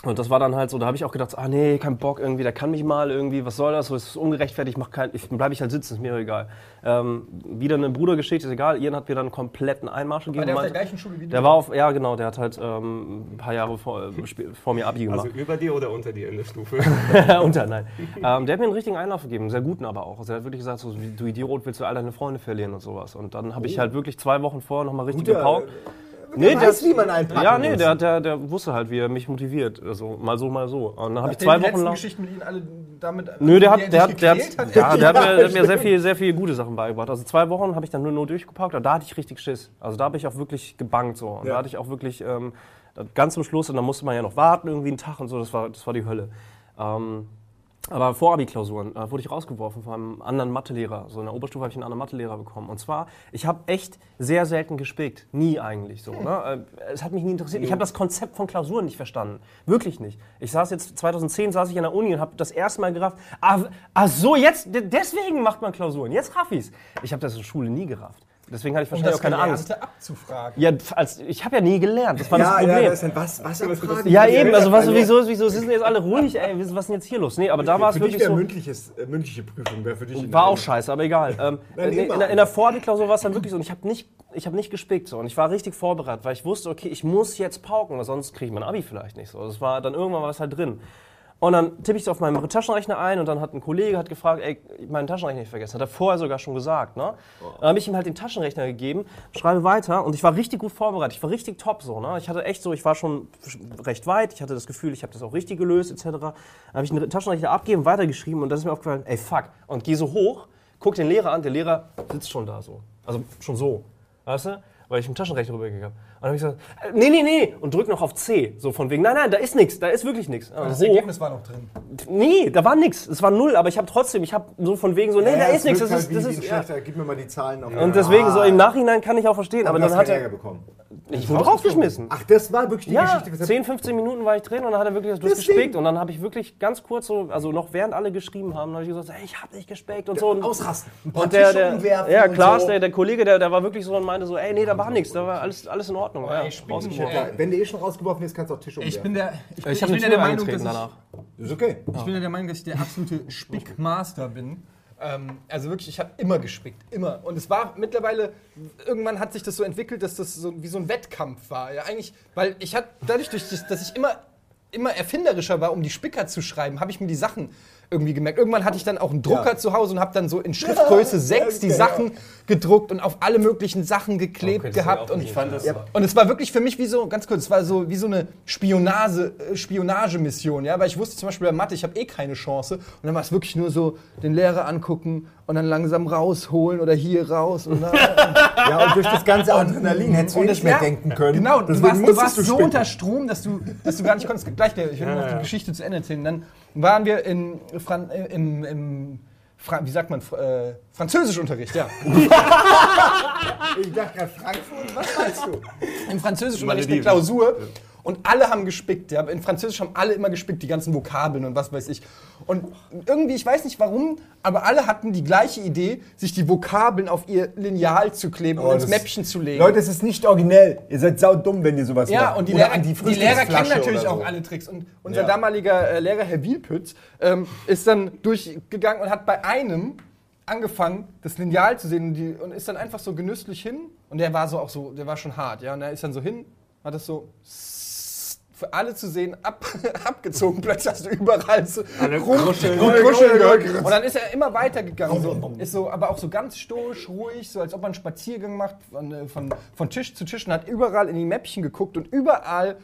Und das war dann halt so, da habe ich auch gedacht, ah nee, kein Bock irgendwie, der kann mich mal irgendwie, was soll das, so ist ungerechtfertigt, mach kein, ich, bleibe ich halt sitzen, ist mir egal. Ähm, wieder eine Brudergeschichte, ist egal. Ian hat mir dann einen kompletten Einmarsch gegeben. War der auf meinte- der gleichen Schule wie du? der war auf, ja genau, der hat halt ähm, ein paar Jahre vor, äh, vor mir Abi gemacht. Also über dir oder unter dir in der Stufe? Unter, nein. Ähm, der hat mir einen richtigen Einlauf gegeben, einen sehr guten aber auch. Also er hat wirklich gesagt, so, du Idiot, willst du all deine Freunde verlieren und sowas. Und dann habe ich halt wirklich zwei Wochen vorher nochmal richtig Guter, gepaukt. Der weiß, wie man einpacken Ja, nee, muss. der, der, der wusste halt, wie er mich motiviert. Also mal so, mal so. Und dann habe ich zwei Wochen lang. Geschichten mit ihnen alle damit. Nö, der hat, der er hat, der hat, gequält ja, der hat mir, der hat mir sehr viel, sehr viel gute Sachen beigebracht. Also zwei Wochen habe ich dann nur, nur durchgepaukt, aber da hatte ich richtig Schiss. Also da habe ich auch wirklich gebankt so. Und Ja. da hatte ich auch wirklich ähm, ganz zum Schluss und dann musste man ja noch warten irgendwie einen Tag und so. Das war, das war die Hölle. Ähm, aber vor Abi-Klausuren äh, wurde ich rausgeworfen von einem anderen Mathelehrer. So in der Oberstufe habe ich einen anderen Mathelehrer bekommen. Und zwar, ich habe echt sehr selten gespickt. Nie eigentlich so. Ne? Äh, Es hat mich nie interessiert. Ich habe das Konzept von Klausuren nicht verstanden. Wirklich nicht. Ich saß jetzt, 2010 saß ich an der Uni und habe das erste Mal gerafft, ah, ach so, jetzt, de- deswegen macht man Klausuren. Jetzt raff ich's. Ich habe das in der Schule nie gerafft. Deswegen hatte ich Um wahrscheinlich das auch keine Angst. abzufragen. Ja, als, ich habe ja nie gelernt. Das war Ja, das ja, Problem. das ist was, was Abfragen. Ja, eben, also was, wieso, wieso sind jetzt alle ruhig, ey, was ist denn jetzt hier los? Nee, aber da war es wirklich so, mündliches, äh, mündliche Prüfung, wäre für dich... war auch scheiße, aber egal. Ähm, Nein, in, in, in der Vorklausur war es dann wirklich so, und ich habe nicht, ich habe nicht gespickt so, und ich war richtig vorbereitet, weil ich wusste, okay, ich muss jetzt pauken, weil sonst kriege ich mein Abi vielleicht nicht so. Das war dann irgendwann war es halt drin. Und dann tippe ich es auf meinem Taschenrechner ein und dann hat ein Kollege hat gefragt, ey, meinen Taschenrechner nicht vergessen. Hat er vorher sogar schon gesagt, ne? Dann habe ich ihm halt den Taschenrechner gegeben, schreibe weiter und ich war richtig gut vorbereitet. Ich war richtig top so, ne? Ich hatte echt so, ich war schon recht weit. Ich hatte das Gefühl, ich habe das auch richtig gelöst etc. Dann habe ich den Taschenrechner abgegeben, weitergeschrieben und dann ist mir aufgefallen, ey fuck. Und gehe so hoch, guck den Lehrer an, der Lehrer sitzt schon da so. Also schon so, weißt du? Weil ich mit dem Taschenrechner rübergegangen habe. Dann habe ich gesagt, äh, nee, nee, nee. Und drück noch auf C. So von wegen, nein, nein, da ist nichts, da ist wirklich nichts. Das Hoch. Ergebnis war noch drin. Nee, da war nichts. Es war null, aber ich habe trotzdem, ich habe so von wegen so, nee, da ist nichts. Das ist, das ist, ja. schlechter. Gib mir mal die Zahlen. Auf Und deswegen so im Nachhinein kann ich auch verstehen, aber aber dann hat Ärger er, bekommen. ich wurde rausgeschmissen. Ach, das war wirklich die Ja, Geschichte. weshalb- 10, 15 Minuten war ich drin und dann hat er wirklich das du hast Deswegen. gespickt und dann habe ich wirklich ganz kurz so, also noch während alle geschrieben haben, habe ich gesagt, ey, ich habe nicht gespickt und so. Und, Ausrasten. und der, der, ja, Klaas, so. der, der Kollege, der, der war wirklich so und meinte so, ey, nee, da war nichts, da war alles, alles in Ordnung. Ja, ey, spicken, rausgeworfen. Ja, wenn du eh schon rausgeworfen bist, kannst du auch Tisch umwerfen. Ich bin der, ich bin, Ich habe bin der Meinung, dass ich, ist okay. Ich bin der Meinung, dass ich der absolute Spickmaster bin. Ähm, also wirklich, ich habe immer gespickt, immer. Und es war mittlerweile, irgendwann hat sich das so entwickelt, dass das so wie so ein Wettkampf war. Ja, eigentlich, weil ich hatte, dadurch, durch das, dass ich immer, immer erfinderischer war, um die Spicker zu schreiben, habe ich mir die Sachen irgendwie gemerkt. Irgendwann hatte ich dann auch einen Drucker Ja. zu Hause und habe dann so in Schriftgröße 6 die ja. Sachen gedruckt und auf alle möglichen Sachen geklebt Okay, gehabt. Und. Ich fand das- ja, und es war wirklich für mich wie so, ganz kurz, es war so wie so eine Spionage, äh, Spionagemission, ja, weil ich wusste zum Beispiel bei Mathe, ich habe eh keine Chance. Und dann war es wirklich nur so, den Lehrer angucken und dann langsam rausholen oder hier raus. Und da, Ja, und durch das ganze Adrenalin hättest du eh nicht mehr Ja, denken können. Genau, du warst, du warst so spicken. unter Strom, dass du, dass du gar nicht konntest. Gleich, der- ich will noch die Geschichte zu Ende erzählen. Dann waren wir in, Fran äh, im, im Fra wie sagt man, Fr- äh, Französischunterricht, ja. Ich dachte gerade Frankfurt, was meinst du? Im Französischunterricht eine. Klausur. Und alle haben gespickt. Ja. In Französisch haben alle immer gespickt, die ganzen Vokabeln und was weiß ich. Und irgendwie, ich weiß nicht warum, aber alle hatten die gleiche Idee, sich die Vokabeln auf ihr Lineal zu kleben und Oh, ins das- Mäppchen zu legen. Leute, es ist nicht originell. Ihr seid saudumm, wenn ihr sowas Ja, macht. und die Oder Lehrer, an die, Lehrer kennen natürlich oder auch so. alle Tricks. Und unser Ja. damaliger äh, Lehrer, Herr Wielpütz, ähm, ist dann durchgegangen und hat bei einem angefangen, das Lineal zu sehen und, die, und ist dann einfach so genüsslich hin. Und der war so auch so, der war schon hart, ja. Und er ist dann so hin, hat das so für alle zu sehen ab, abgezogen. Plötzlich hast du überall so kruscheln. gehört. Und dann ist er immer weitergegangen. So, ist so, aber auch so ganz stoisch, ruhig, so als ob man einen Spaziergang macht von, äh, von, von Tisch zu Tisch und hat überall in die Mäppchen geguckt und überall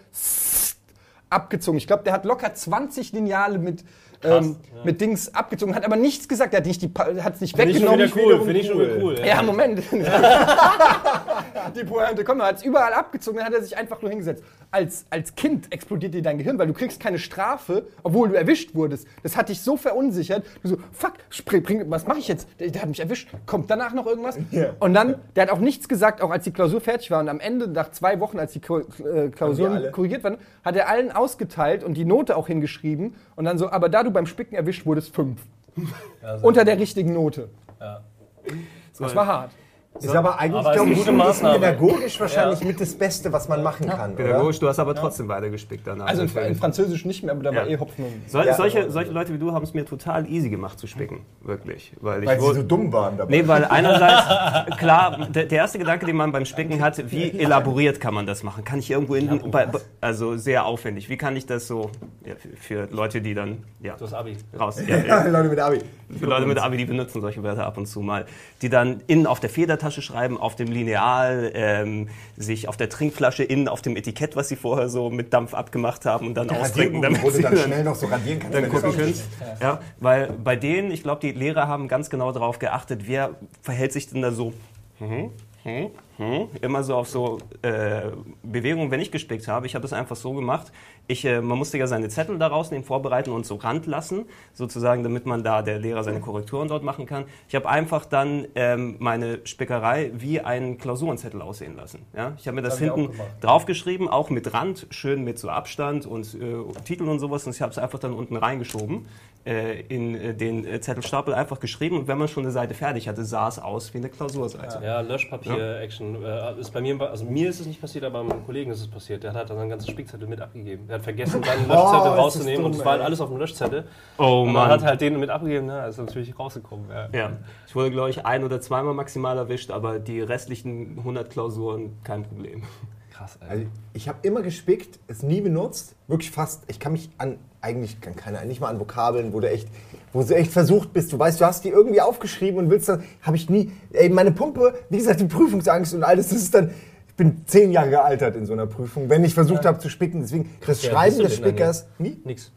abgezogen. Ich glaube, der hat locker 20 Lineale mit, ähm, mit Dings abgezogen, hat aber nichts gesagt. Er hat nicht die, hat es nicht Finde ich schon weggenommen. wieder cool, finde ich schon wieder cool. Ja, Moment. die Pointe, komm, er hat es überall abgezogen, dann hat er sich einfach nur hingesetzt. Als, als Kind explodiert dir dein Gehirn, weil du kriegst keine Strafe, obwohl du erwischt wurdest. Das hat dich so verunsichert. Du so, fuck, bring, was mache ich jetzt? Der, der hat mich erwischt. Kommt danach noch irgendwas? Ja. Und dann, der hat auch nichts gesagt, auch als die Klausur fertig war. Und am Ende, nach zwei Wochen, als die äh? Klausuren korrigiert waren, hat er allen ausgeteilt und die Note auch hingeschrieben. Und dann so, aber da du beim Spicken erwischt wurdest, fünf. Unter der richtigen Note. Das war hart. Ist aber eigentlich, Aber glaube ich, ist Maßnahme. pädagogisch wahrscheinlich mit das Beste, was man machen kann. Oder? Pädagogisch, du hast aber trotzdem weiter gespickt danach. Also in, in natürlich. Französisch nicht mehr, aber da war Ja. eh Hopfen und... Ja. solche, solche Leute wie du haben es mir total easy gemacht zu spicken, wirklich. Weil ich Weil sie so dumm waren dabei. Nee, weil einerseits, klar, der, der erste Gedanke, den man beim Spicken hat, wie elaboriert kann man das machen? Kann ich irgendwo in, bei, also sehr aufwendig. Wie kann ich das so, ja, für, für Leute, die dann, ja, Das Abi. raus, ja, Ja, ja, Leute mit Abi. für Leute mit Abi, die benutzen solche Wörter ab und zu mal, die dann innen auf der Federtasche schreiben, auf dem Lineal, ähm, sich auf der Trinkflasche innen auf dem Etikett, was sie vorher so mit Dampf abgemacht haben und dann austrinken, damit sie dann dann schnell noch so radieren kannst. dann gucken könnt. Ja, weil bei denen, ich glaube, die Lehrer haben ganz genau darauf geachtet, wer verhält sich denn da so hm, hm, hm, immer so auf so äh, Bewegungen, wenn ich gespickt habe. Ich habe es einfach so gemacht. Ich, äh, man musste ja seine Zettel da rausnehmen, vorbereiten und so Rand lassen, sozusagen, damit man da der Lehrer seine Korrekturen dort machen kann. Ich habe einfach dann ähm, meine Spickerei wie einen Klausurenzettel aussehen lassen. Ja? Ich habe mir das hab auch hinten gemacht. draufgeschrieben, auch mit Rand, schön mit so Abstand und äh, Titel und sowas. Und ich habe es einfach dann unten reingeschoben äh, in äh, den äh, Zettelstapel, einfach geschrieben. Und wenn man schon eine Seite fertig hatte, sah es aus wie eine Klausurseite. Ja, Löschpapier-Action äh, ist bei mir, also mir ist es nicht passiert, aber meinem Kollegen ist es passiert. Der hat dann einen ganzen Spickzettel mit abgegeben. Der hat vergessen, seinen Löschzettel Oh, rauszunehmen dumm, und es war halt alles auf dem Löschzettel. Oh Und man Mann. hat halt den mit abgegeben, na, ist natürlich rausgekommen. Ja. Ja, ich wurde, glaube ich, ein oder zweimal maximal erwischt, aber die restlichen 100 Klausuren kein Problem. Krass, ey. Also ich habe immer gespickt, es nie benutzt, wirklich fast. Ich kann mich an eigentlich kann keine, nicht mal an Vokabeln, wo du echt, wo du echt versucht bist. Du weißt, du hast die irgendwie aufgeschrieben und willst dann, habe ich nie. Ey, meine Pumpe, wie gesagt, die Prüfungsangst und alles, das ist dann. Ich bin zehn Jahre gealtert in so einer Prüfung, wenn ich versucht habe zu spicken. Deswegen das Ja, Schreiben du des Spickers, nie? Nix.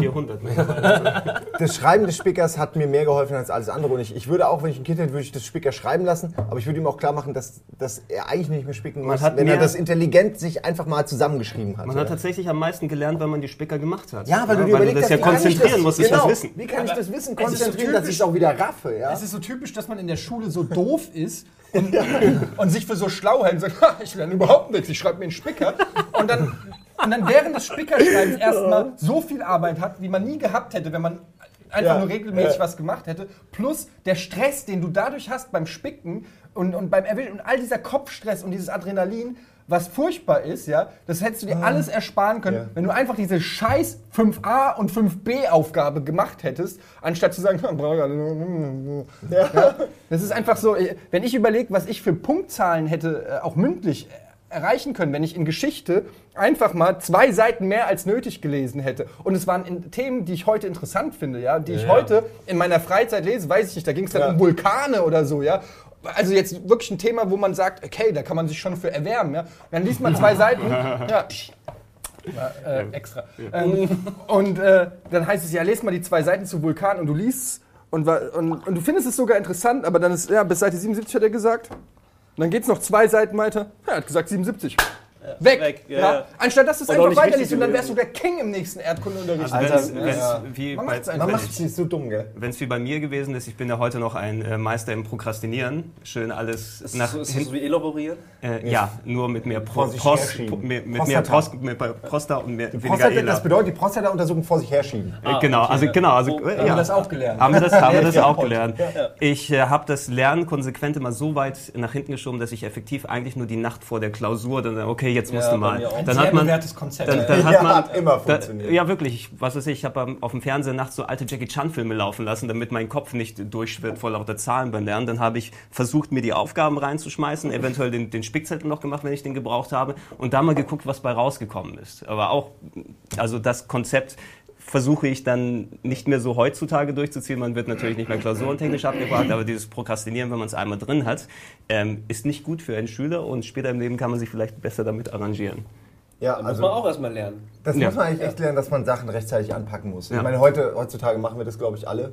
400 mittlerweile. Das Schreiben des Spickers hat mir mehr geholfen als alles andere. Und ich, ich würde auch, wenn ich ein Kind hätte, würde ich das Spicker schreiben lassen. Aber ich würde ihm auch klar machen, dass, dass er eigentlich nicht mehr spicken muss, hat wenn er das intelligent sich einfach mal zusammengeschrieben hat. Man hat tatsächlich am meisten gelernt, wenn man die Spicker gemacht hat. Ja, weil du dir weil überlegst, das ja wie kann ich konzentrieren das, musstest, genau, das Wissen. Wie kann ich das Wissen ist so konzentrieren, dass typisch- ich es auch wieder raffe? Ja? Es ist so typisch, dass man in der Schule so doof ist und, und sich für so schlau hält und sagt, "Ha, ich lerne überhaupt nichts, ich schreibe mir einen Spicker. Und dann, und dann während des Spickerschreibens erstmal so viel Arbeit hat, wie man nie gehabt hätte, wenn man einfach Ja, nur regelmäßig ja. was gemacht hätte. Plus der Stress, den du dadurch hast beim Spicken und, und beim Erwischen und all dieser Kopfstress und dieses Adrenalin, was furchtbar ist, ja, das hättest du dir alles ersparen können, Ja. wenn du einfach diese scheiß 5a und 5b Aufgabe gemacht hättest, anstatt zu sagen, brauche ich alle. Ja, das ist einfach so, wenn ich überlege, was ich für Punktzahlen hätte, äh, auch mündlich äh, erreichen können, wenn ich in Geschichte einfach mal zwei Seiten mehr als nötig gelesen hätte. Und es waren in Themen, die ich heute interessant finde, ja, die ich Ja. heute in meiner Freizeit lese, weiß ich nicht, da ging es dann Ja. um Vulkane oder so, ja. Also jetzt wirklich ein Thema, wo man sagt, okay, da kann man sich schon für erwärmen, ja. Dann liest man zwei Seiten, ja, äh, extra. Ähm, und äh, dann heißt es, ja, lest mal die zwei Seiten zu Vulkan und du liest und, und, und du findest es sogar interessant, aber dann ist, ja, bis Seite 77 hat er gesagt. Und dann geht es noch zwei Seiten weiter. Ja, er hat gesagt 77. Weg. weg, ja, ja. ja. Anstatt dass du es einfach weiterliest und dann wärst du der King im nächsten Erdkundeunterricht. Also Alter, wenn's, wenn's ja. wie Man macht es nicht so dumm, gell? Wenn es wie bei mir gewesen ist, ich bin ja heute noch ein äh, Meister im Prokrastinieren. Schön alles Ist, nach so, ist so wie elaborieren? Äh, ja, nur mit mehr Pro, Vor sich Pros, herschieben. mit, mit mehr Pros, mit mehr Prosta und mehr, weniger Prostata, das bedeutet, die Prostata-Untersuchung vor sich herschieben. Äh, genau, also genau, also Oh, äh, Haben ja. wir das auch gelernt. Haben wir das, haben wir das auch gelernt. Ich äh, habe das Lernen konsequent immer so weit nach hinten geschoben, dass ich effektiv eigentlich nur die Nacht vor der Klausur dann okay, jetzt musst Ja, du mal. Dann sehr hat man Konzept. dann, dann Ja, hat man hat immer da, funktioniert. ja wirklich, ich, was weiß ich, ich habe auf dem Fernseher nachts so alte Jackie Chan Filme laufen lassen, damit mein Kopf nicht durchschwirrt vor lauter Zahlen beim Lernen. Dann habe ich versucht, mir die Aufgaben reinzuschmeißen, eventuell den, den Spickzettel noch gemacht, wenn ich den gebraucht habe und da mal geguckt, was bei rausgekommen ist. Aber auch, also das Konzept versuche ich dann nicht mehr so heutzutage durchzuziehen. Man wird natürlich nicht mehr klausurentechnisch abgefragt, aber dieses Prokrastinieren, wenn man es einmal drin hat, ähm, ist nicht gut für einen Schüler und später im Leben kann man sich vielleicht besser damit arrangieren. Ja, Da muss also man auch erstmal lernen. das Ja. muss man eigentlich echt lernen, dass man Sachen rechtzeitig anpacken muss. Ja. Ich meine, heute, heutzutage machen wir das, glaube ich, alle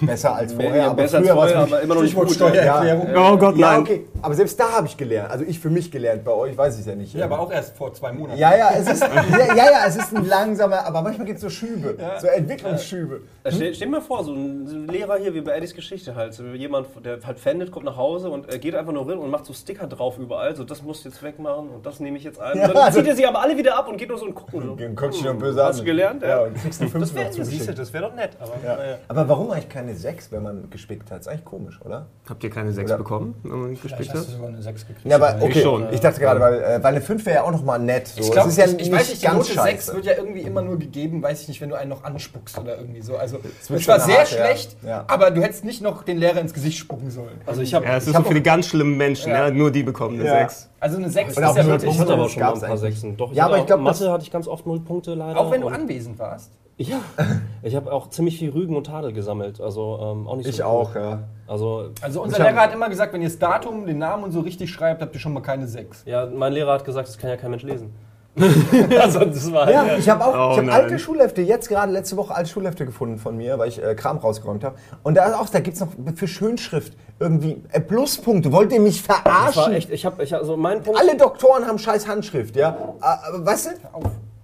äh, besser als vorher. Ja, besser als früher war's vorher, aber immer noch nicht Stichwort gut. Steuererklärung. Oh Gott, Ja, nein. okay. Aber selbst da habe ich gelernt. Also ich für mich gelernt. Bei euch weiß ich es ja nicht. Ja, aber auch erst vor zwei Monaten. Ja, ja, es ist, ja, ja, ja, es ist ein langsamer, aber manchmal gibt es so Schübe, so Entwicklungsschübe. Also stell, stell dir mal vor, so ein Lehrer hier, wie bei Eddies Geschichte halt, so jemand, der halt fandet, kommt nach Hause und äh, geht einfach nur rein und macht so Sticker drauf überall, so das musst du jetzt wegmachen und das nehme ich jetzt ein. Ja, und dann also- zieht er sie aber alle wieder ab und geht nur so und guckt so. Noch Hm, böse an. Hast du gelernt? Ja, und kriegst eine fünf Das wäre wär doch nett, aber Ja. naja. Aber warum eigentlich keine 6, wenn man gespickt hat? Ist eigentlich komisch, oder? Habt ihr keine 6 Oder- bekommen, wenn man hast hat? du sogar eine 6 gekriegt. Ja, aber Ich okay, schon. ich dachte gerade, weil, äh, weil eine 5 wäre ja auch noch mal nett. So. Ich glaube, ja ich, ich weiß nicht, die ganz Note 6 scheiße. wird ja irgendwie immer nur gegeben, weiß ich nicht, wenn du einen noch anspuckst oder irgendwie so. Also, wird es war sehr hart, schlecht, Ja. aber du hättest nicht noch den Lehrer ins Gesicht spucken sollen. Also ich habe Ja, es ist Ich so für die ganz schlimmen Menschen, Ja. ja. nur die bekommen eine Ja. 6. Also eine 6 Und ist ja wirklich. ich hatte aber schon mal ein paar. Sechsen. Doch, Ja, aber ich auch- glaub, Mathe hatte ich ganz oft null Punkte leider. Auch wenn du anwesend warst. Ja, ich habe auch ziemlich viel Rügen und Tadel gesammelt, also ähm, auch nicht so Ich cool. auch, ja. Also, Also unser Lehrer hat immer gesagt, wenn ihr das Datum, den Namen und so richtig schreibt, habt ihr schon mal keine 6. ja, mein Lehrer hat gesagt, das kann ja kein Mensch lesen. also das war Ja, ich habe auch Oh ich hab nein. alte Schulhefte, jetzt gerade letzte Woche alte Schulhefte gefunden von mir, weil ich äh, Kram rausgeräumt habe. Und da ist auch, da gibt es noch für Schönschrift irgendwie äh, Pluspunkte. Wollt ihr mich das war verarschen? echt, ich habe, ich, also mein Punkt. Alle Doktoren haben scheiß Handschrift, ja. Äh, aber weißt du?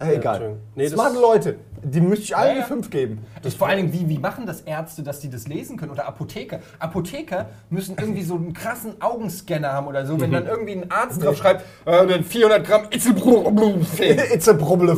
Äh, egal. Nee, das- Smarte Leute, die müsste ich allen Ja, ja. 5 geben. Das vor allen Dingen, wie, wie machen das Ärzte, dass die das lesen können? Oder Apotheker? Apotheker müssen irgendwie so einen krassen Augenscanner haben oder so. Wenn dann irgendwie ein Arzt drauf schreibt, äh, dann 400 Gramm a problem.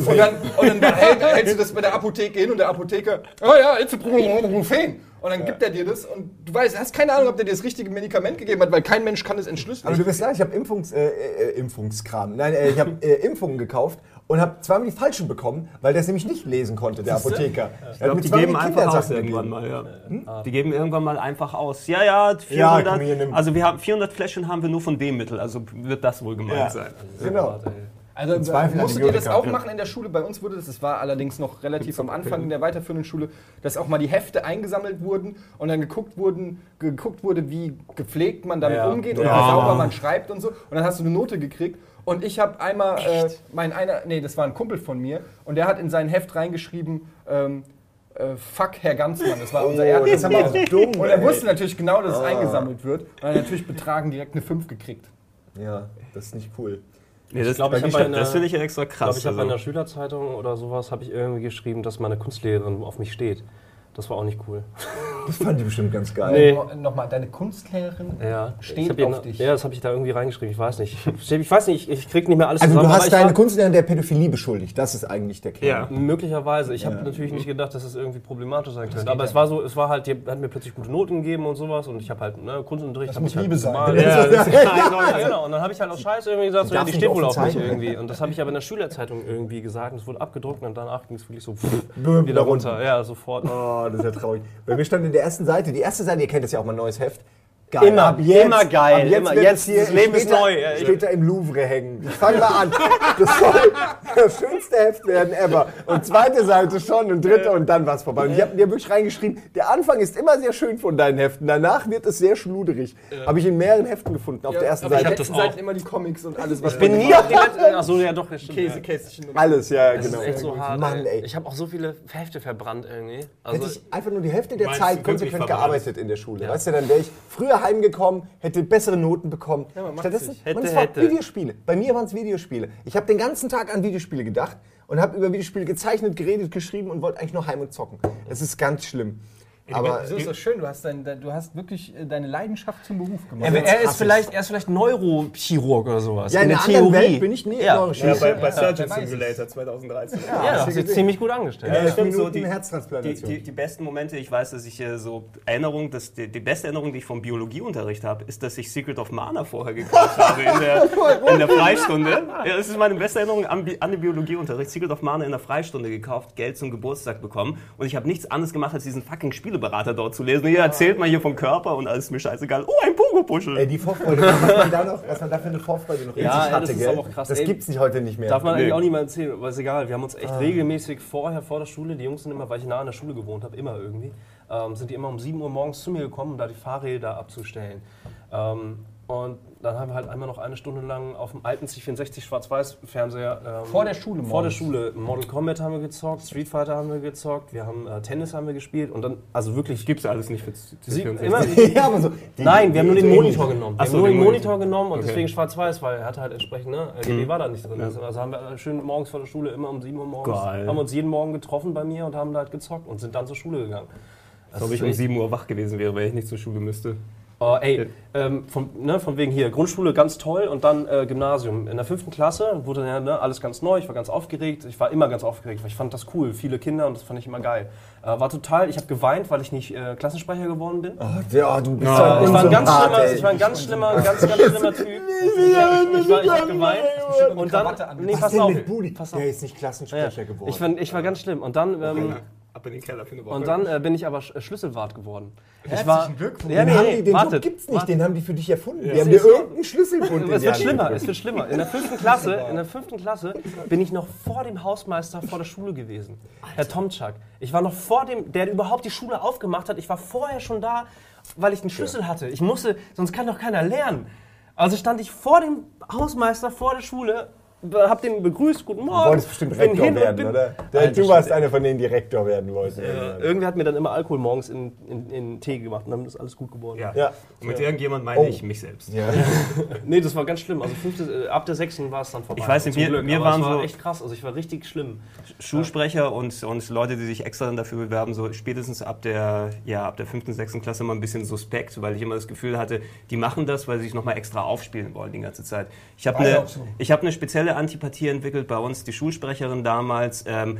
Und dann, und dann hält, hältst du das bei der Apotheke hin und der Apotheker, oh ja, Itzelbrufeen. Und dann gibt er dir das und du weißt, hast keine Ahnung, ob der dir das richtige Medikament gegeben hat, weil kein Mensch kann es entschlüsseln. Aber du wirst sagen, ich habe Impfungs, äh, äh, Impfungskram. Nein, äh, ich habe äh, Impfungen gekauft und habe zweimal die falschen bekommen, weil der es nämlich nicht lesen konnte, der Apotheker. Ich glaube, die geben einfach aus irgendwann mal. Ja. Die geben irgendwann mal einfach aus. Ja, ja, 400. komm hier, nimm. also wir haben 400 Fläschchen haben wir nur von dem Mittel. Also wird das wohl gemeint Ja. sein. Genau. Also musstet ihr das auch machen in der Schule? Bei uns wurde das, das war allerdings noch relativ am Anfang in der weiterführenden Schule, dass auch mal die Hefte eingesammelt wurden und dann geguckt, wurden, geguckt wurde, wie gepflegt man damit Ja. umgeht und Ja. wie sauber man schreibt und so. Und dann hast du eine Note gekriegt. Und ich habe einmal, äh, mein einer, nee, das war ein Kumpel von mir, und der hat in sein Heft reingeschrieben, ähm, äh, fuck Herr Ganzmann, das war unser Oh, das ist aber auch Erdkundelehrer. dumm. Und er wusste natürlich genau, dass es eingesammelt wird. Und er hat natürlich betragen direkt eine 5 gekriegt. Ja, das ist nicht cool. Nee, das, glaub, ich das, hab eine- das finde ich ja extra Ich krass. glaube, ich habe also. in der Schülerzeitung oder sowas habe ich irgendwie geschrieben, dass meine Kunstlehrerin auf mich steht. Das war auch nicht cool. Das fand die bestimmt ganz geil. Nee. No- Nochmal, deine Kunstlehrerin Ja, steht ich auf dich. Ja, das habe ich da irgendwie reingeschrieben. Ich weiß nicht. Ich weiß nicht, ich, ich krieg nicht mehr alles Also zusammen. du aber hast ich deine Kunstlehrerin der Pädophilie beschuldigt. Das ist eigentlich der Kern. Ja. Möglicherweise. Ich habe Ja. natürlich nicht gedacht, dass es irgendwie problematisch sein könnte. Aber es war so, es war halt, die hat mir plötzlich gute Noten gegeben und sowas und ich habe halt ne, Kunstunterricht. Das muss ich halt Liebe sein. gemalt. Ja, das ist Ja, genau. Und dann habe ich halt aus Scheiß irgendwie gesagt, so, ja, die steht wohl auf mich irgendwie. Und das habe ich aber in der Schülerzeitung irgendwie gesagt. und Es wurde abgedruckt und danach ging es wirklich so pff, wieder runter. Ja, sofort. Oh, das ist ja traurig. Bei mir stand in der ersten Seite, die erste Seite, ihr kennt das ja auch mal, neues Heft. Geil. Immer, immer geil, Ab jetzt, immer. wird Jetzt, es hier das Leben ist später, neu. Ja, Später im Louvre hängen. Ich fange mal an. Das soll das schönste Heft werden ever. Und zweite Seite schon und dritte und dann war es vorbei. Und ich habe dir wirklich reingeschrieben, der Anfang ist immer sehr schön von deinen Heften. Danach wird es sehr schluderig. Habe ich in mehreren Heften gefunden auf der ersten aber Seite. ich hab das immer die Comics und alles, was Ich bin nie auf die letzte. Achso, ja, doch, das stimmt. ja. Käsekästchen und Alles, ja, Das genau. ist echt so hart. Mann, ey. Ich habe auch so viele Hefte verbrannt irgendwie. Also, Hätte ich einfach nur die Hälfte der Zeit konsequent gearbeitet in der Schule. Weißt du, dann wäre ich früher heimgekommen, hätte bessere Noten bekommen. man macht Stattdessen. Hätte, und es war hätte. Videospiele. Bei mir waren es Videospiele. Ich habe den ganzen Tag an Videospiele gedacht und habe über Videospiele gezeichnet, geredet, geschrieben und wollte eigentlich nur heim und zocken. Das ist ganz schlimm. Aber So ist das schön, du hast, dein, du hast wirklich äh, deine Leidenschaft zum Beruf gemacht. er, er, ist vielleicht, er ist vielleicht Neurochirurg oder sowas. ja, in, der einer anderen Theorie. Welt bin ich nie Ja. Neurochirurg. Ja, bei, bei Ja, Surgeon. Simulator 2013. Ja, das ist ziemlich gut angestellt. Ja, find Minuten die. Die, die, die besten Momente, ich weiß, dass ich äh, so Erinnerung, dass die, die beste Erinnerung, die ich vom Biologieunterricht habe, ist, dass ich Secret of Mana vorher gekauft habe in der, in der Freistunde. Ja, das ist meine beste Erinnerung an, an den Biologieunterricht. Secret of Mana in der Freistunde gekauft, Geld zum Geburtstag bekommen und ich habe nichts anderes gemacht, als diesen fucking Spieleberater dort zu lesen. Hier erzählt mal hier vom Körper und alles ist mir scheißegal. Oh, ein Pogo-Puschel. Ey, die Vorfreude, was man da noch, was man da für eine Vorfreude noch in Ja, ey, hatte, das ist gell? auch krass. Das Ey, gibt's nicht heute nicht mehr. Darf man eigentlich auch nicht mal erzählen, aber ist egal. Wir haben uns echt regelmäßig vorher, vor der Schule, die Jungs sind immer, weil ich nah an der Schule gewohnt habe, immer irgendwie, ähm, sind die immer um 7 Uhr morgens zu mir gekommen, um da die Fahrräder abzustellen. Ähm, und dann haben wir halt einmal noch eine Stunde lang auf dem alten C64 Schwarz-Weiß-Fernseher. Ähm, Vor der Schule Vor der morgens. Schule. Mortal Kombat haben wir gezockt, Street Fighter haben wir gezockt, wir haben äh, Tennis haben wir gespielt und dann, also wirklich. Gibt's alles nicht für Sie, C64. immer, ja, aber so. die- Nein, wir haben nur den Monitor genommen. Wir Ach so, haben nur den Monitor Monitor. genommen und Okay. deswegen schwarz-weiß, weil er hatte halt entsprechend, ne, LGB war da nicht drin. Also haben wir schön morgens vor der Schule, immer um 7 Uhr morgens, Geil. haben uns jeden Morgen getroffen bei mir und haben da halt gezockt und sind dann zur Schule gegangen. Als ob ich um echt- 7 Uhr wach gewesen wäre, weil ich nicht zur Schule müsste. Oh, ey, ähm, von, ne, von wegen hier, Grundschule ganz toll und dann äh, Gymnasium. In der fünften Klasse wurde ja ne, alles ganz neu, ich war ganz aufgeregt. Ich war immer ganz aufgeregt, weil ich fand das cool. Viele Kinder und das fand ich immer geil. Äh, war total, ich habe geweint, weil ich nicht äh, Klassensprecher geworden bin. Oh, ja, du bist so Ich war ein ganz Unsympath, schlimmer, ey. ich war ein ganz schlimmer, ganz, ganz schlimmer Typ. Ich, ich, ich, war, ich hab geweint. Und dann, an. nee, pass auf. Pass auf. Der ist nicht Ja, Klassensprecher geworden. ich, war, ich war ganz schlimm. Und dann, ähm, Ab in den Keller für eine Woche. und dann äh, bin ich aber Sch- Schlüsselwart geworden. Ich Herzlichen Glückwunsch. Ja, den, nee, nee, die, den wartet, Job gibt's nicht, wartet. den haben die für dich erfunden. Die Es haben dir irgendeinen Schlüsselbund in Es die wird schlimmer, es wird schlimmer. In der fünften Klasse, in der fünften Klasse bin ich noch vor dem Hausmeister vor der Schule gewesen. Herr Tomczak. Ich war noch vor dem, der überhaupt die Schule aufgemacht hat. Ich war vorher schon da, weil ich einen Schlüssel hatte. Ich musste, sonst kann doch keiner lernen. Also stand ich vor dem Hausmeister vor der Schule, hab den begrüßt, guten Morgen. Du wolltest bestimmt Rektor werden, bin- oder? Der, Alter du warst einer von denen, die Rektor werden wollten. Äh, Irgendwer hat mir dann immer Alkohol morgens in, in, in Tee gemacht und dann ist alles gut geworden. ja. Ja. Und mit irgendjemand meine Oh. ich mich selbst. Ja. Nee, das war ganz schlimm. Also fünfte, äh, ab der sechsten war es dann vorbei. Ich weiß nicht, mir- mir aber waren war so- echt krass. Also ich war richtig schlimm. Schulsprecher und, und Leute, die sich extra dann dafür bewerben, so spätestens ab der, ja, ab der fünften, sechsten Klasse mal ein bisschen suspekt, weil ich immer das Gefühl hatte, die machen das, weil sie sich nochmal extra aufspielen wollen die ganze Zeit. Ich habe ja eine, auch so. ich hab eine spezielle Antipathie entwickelt bei uns, die Schulsprecherin damals. Ähm,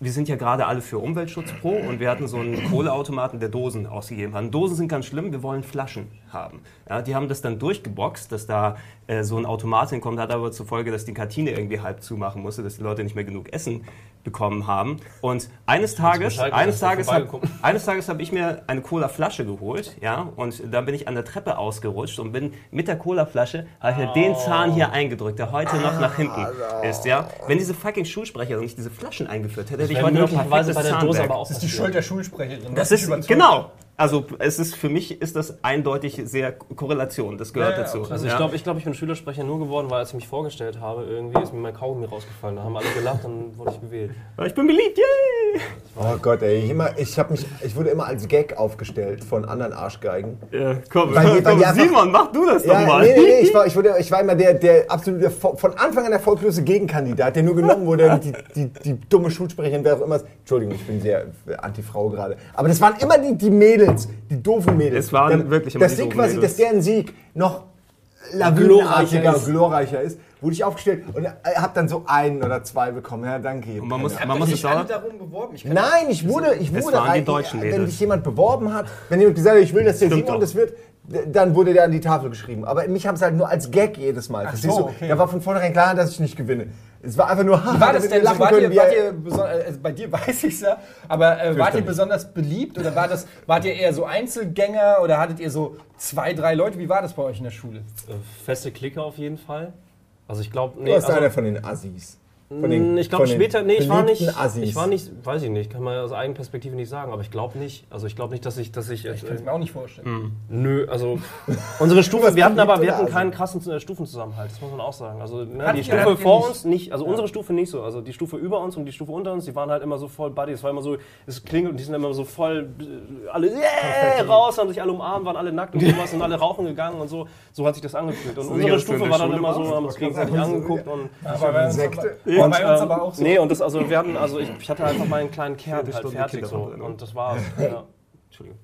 wir sind ja gerade alle für Umweltschutz pro und wir hatten so einen Kohleautomaten, der Dosen ausgegeben hat. Dosen sind ganz schlimm, wir wollen Flaschen haben. Ja, die haben das dann durchgeboxt, dass da äh, so ein Automat hinkommt, hat aber zur Folge, dass die Kantine irgendwie halb zumachen musste, dass die Leute nicht mehr genug Essen bekommen haben. Und eines Tages, eines Tages, hab, eines Tages habe ich mir eine Cola-Flasche geholt, ja, und dann bin ich an der Treppe ausgerutscht und bin mit der Cola-Flasche, habe ich mir den Zahn hier eingedrückt, der heute noch nach hinten ist, ja. Wenn diese fucking Schulsprecherin nicht diese Flaschen eingeführt hätte, hätte ich Wäre heute noch möglicherweise perfektes bei der Dose Zahnwerk. aber auch Das ist die. Schuld der Schulsprecherin. Das Was dich ist, genau. Also es ist für mich ist das eindeutig sehr Korrelation. Das gehört Ja, ja, dazu. Also ich glaube, ich, glaub, ich bin Schülersprecher nur geworden, weil als ich mich vorgestellt habe, irgendwie ist mir mein Kaugummi rausgefallen. Da haben alle gelacht, dann wurde ich gewählt. ich bin beliebt, yay! Oh Gott, ey. Ich, immer, ich, hab mich, ich wurde immer als Gag aufgestellt von anderen Arschgeigen. Ja, komm, Weil weil komm einfach- Simon, mach du das doch Ja, mal. nee, nee, nee, ich war, ich, wurde, ich war immer der, der absolute, von Anfang an erfolglose Gegenkandidat, der nur genommen wurde, die, die, die dumme Schulsprecherin, wer auch immer. Entschuldigung, ich bin sehr äh, Anti-Frau gerade. Aber das waren immer die, die Mädels, die doofen Mädels. Es waren Dann- wirklich immer Dass die sie doofen quasi, Mädels. dass deren Sieg noch Glorreicher lawinenartiger, ist. glorreicher ist, wurde ich aufgestellt und hab dann so einen oder zwei bekommen. Ja, danke. Und man muss, man muss dich es alle auch. darum beworben? Ich Nein, ich wurde, ich Es wurde waren die deutschen wenn Mädels. sich jemand beworben hat, wenn jemand gesagt hat, ich will, dass der Simon das wird, dann wurde der an die Tafel geschrieben. Aber mich haben es halt nur als Gag jedes Mal. Verstehst so, du? okay. Da war von vornherein klar, dass ich nicht gewinne. Es war einfach nur, Wie war das denn so? lachen Wart können, ihr, ihr beson- also bei dir weiß ich ja, aber äh, wart ihr besonders beliebt oder war das, wart ihr eher so Einzelgänger oder hattet ihr so zwei, drei Leute? Wie war das bei euch in der Schule? Äh, feste Clique auf jeden Fall. Also ich glaube, nee, Du warst also, einer von den Assis. Von Mm, ich glaube den später, nee, ich war nicht, Assis. ich war nicht, weiß ich nicht, kann man aus Eigenperspektive nicht sagen, aber ich glaube nicht, also ich glaube nicht, dass ich, dass ich, Ich kann es mir auch nicht vorstellen. nö, also unsere Stufe, wir hatten aber, wir hatten keinen krassen äh, Stufenzusammenhalt, das muss man auch sagen. Also ne, die Stufe ihr vor nicht? uns nicht, also unsere Stufe nicht so, also die Stufe über uns und die Stufe unter uns, die waren halt immer so voll Buddy, es war immer so, es klingelt und die sind immer so voll, äh, alle yeah, raus, haben sich alle umarmt, waren alle nackt und sowas und alle rauchen gegangen und so, so hat sich das angefühlt. Und unsere Stufe war dann immer so, haben uns gegenseitig angeguckt und Sekte. Und, bei uns ähm, aber auch so. Nee, und das, also wir hatten, also ich, ich hatte einfach meinen kleinen Kern halt fertig Kinder so. Und das war's. Ja. Entschuldigung.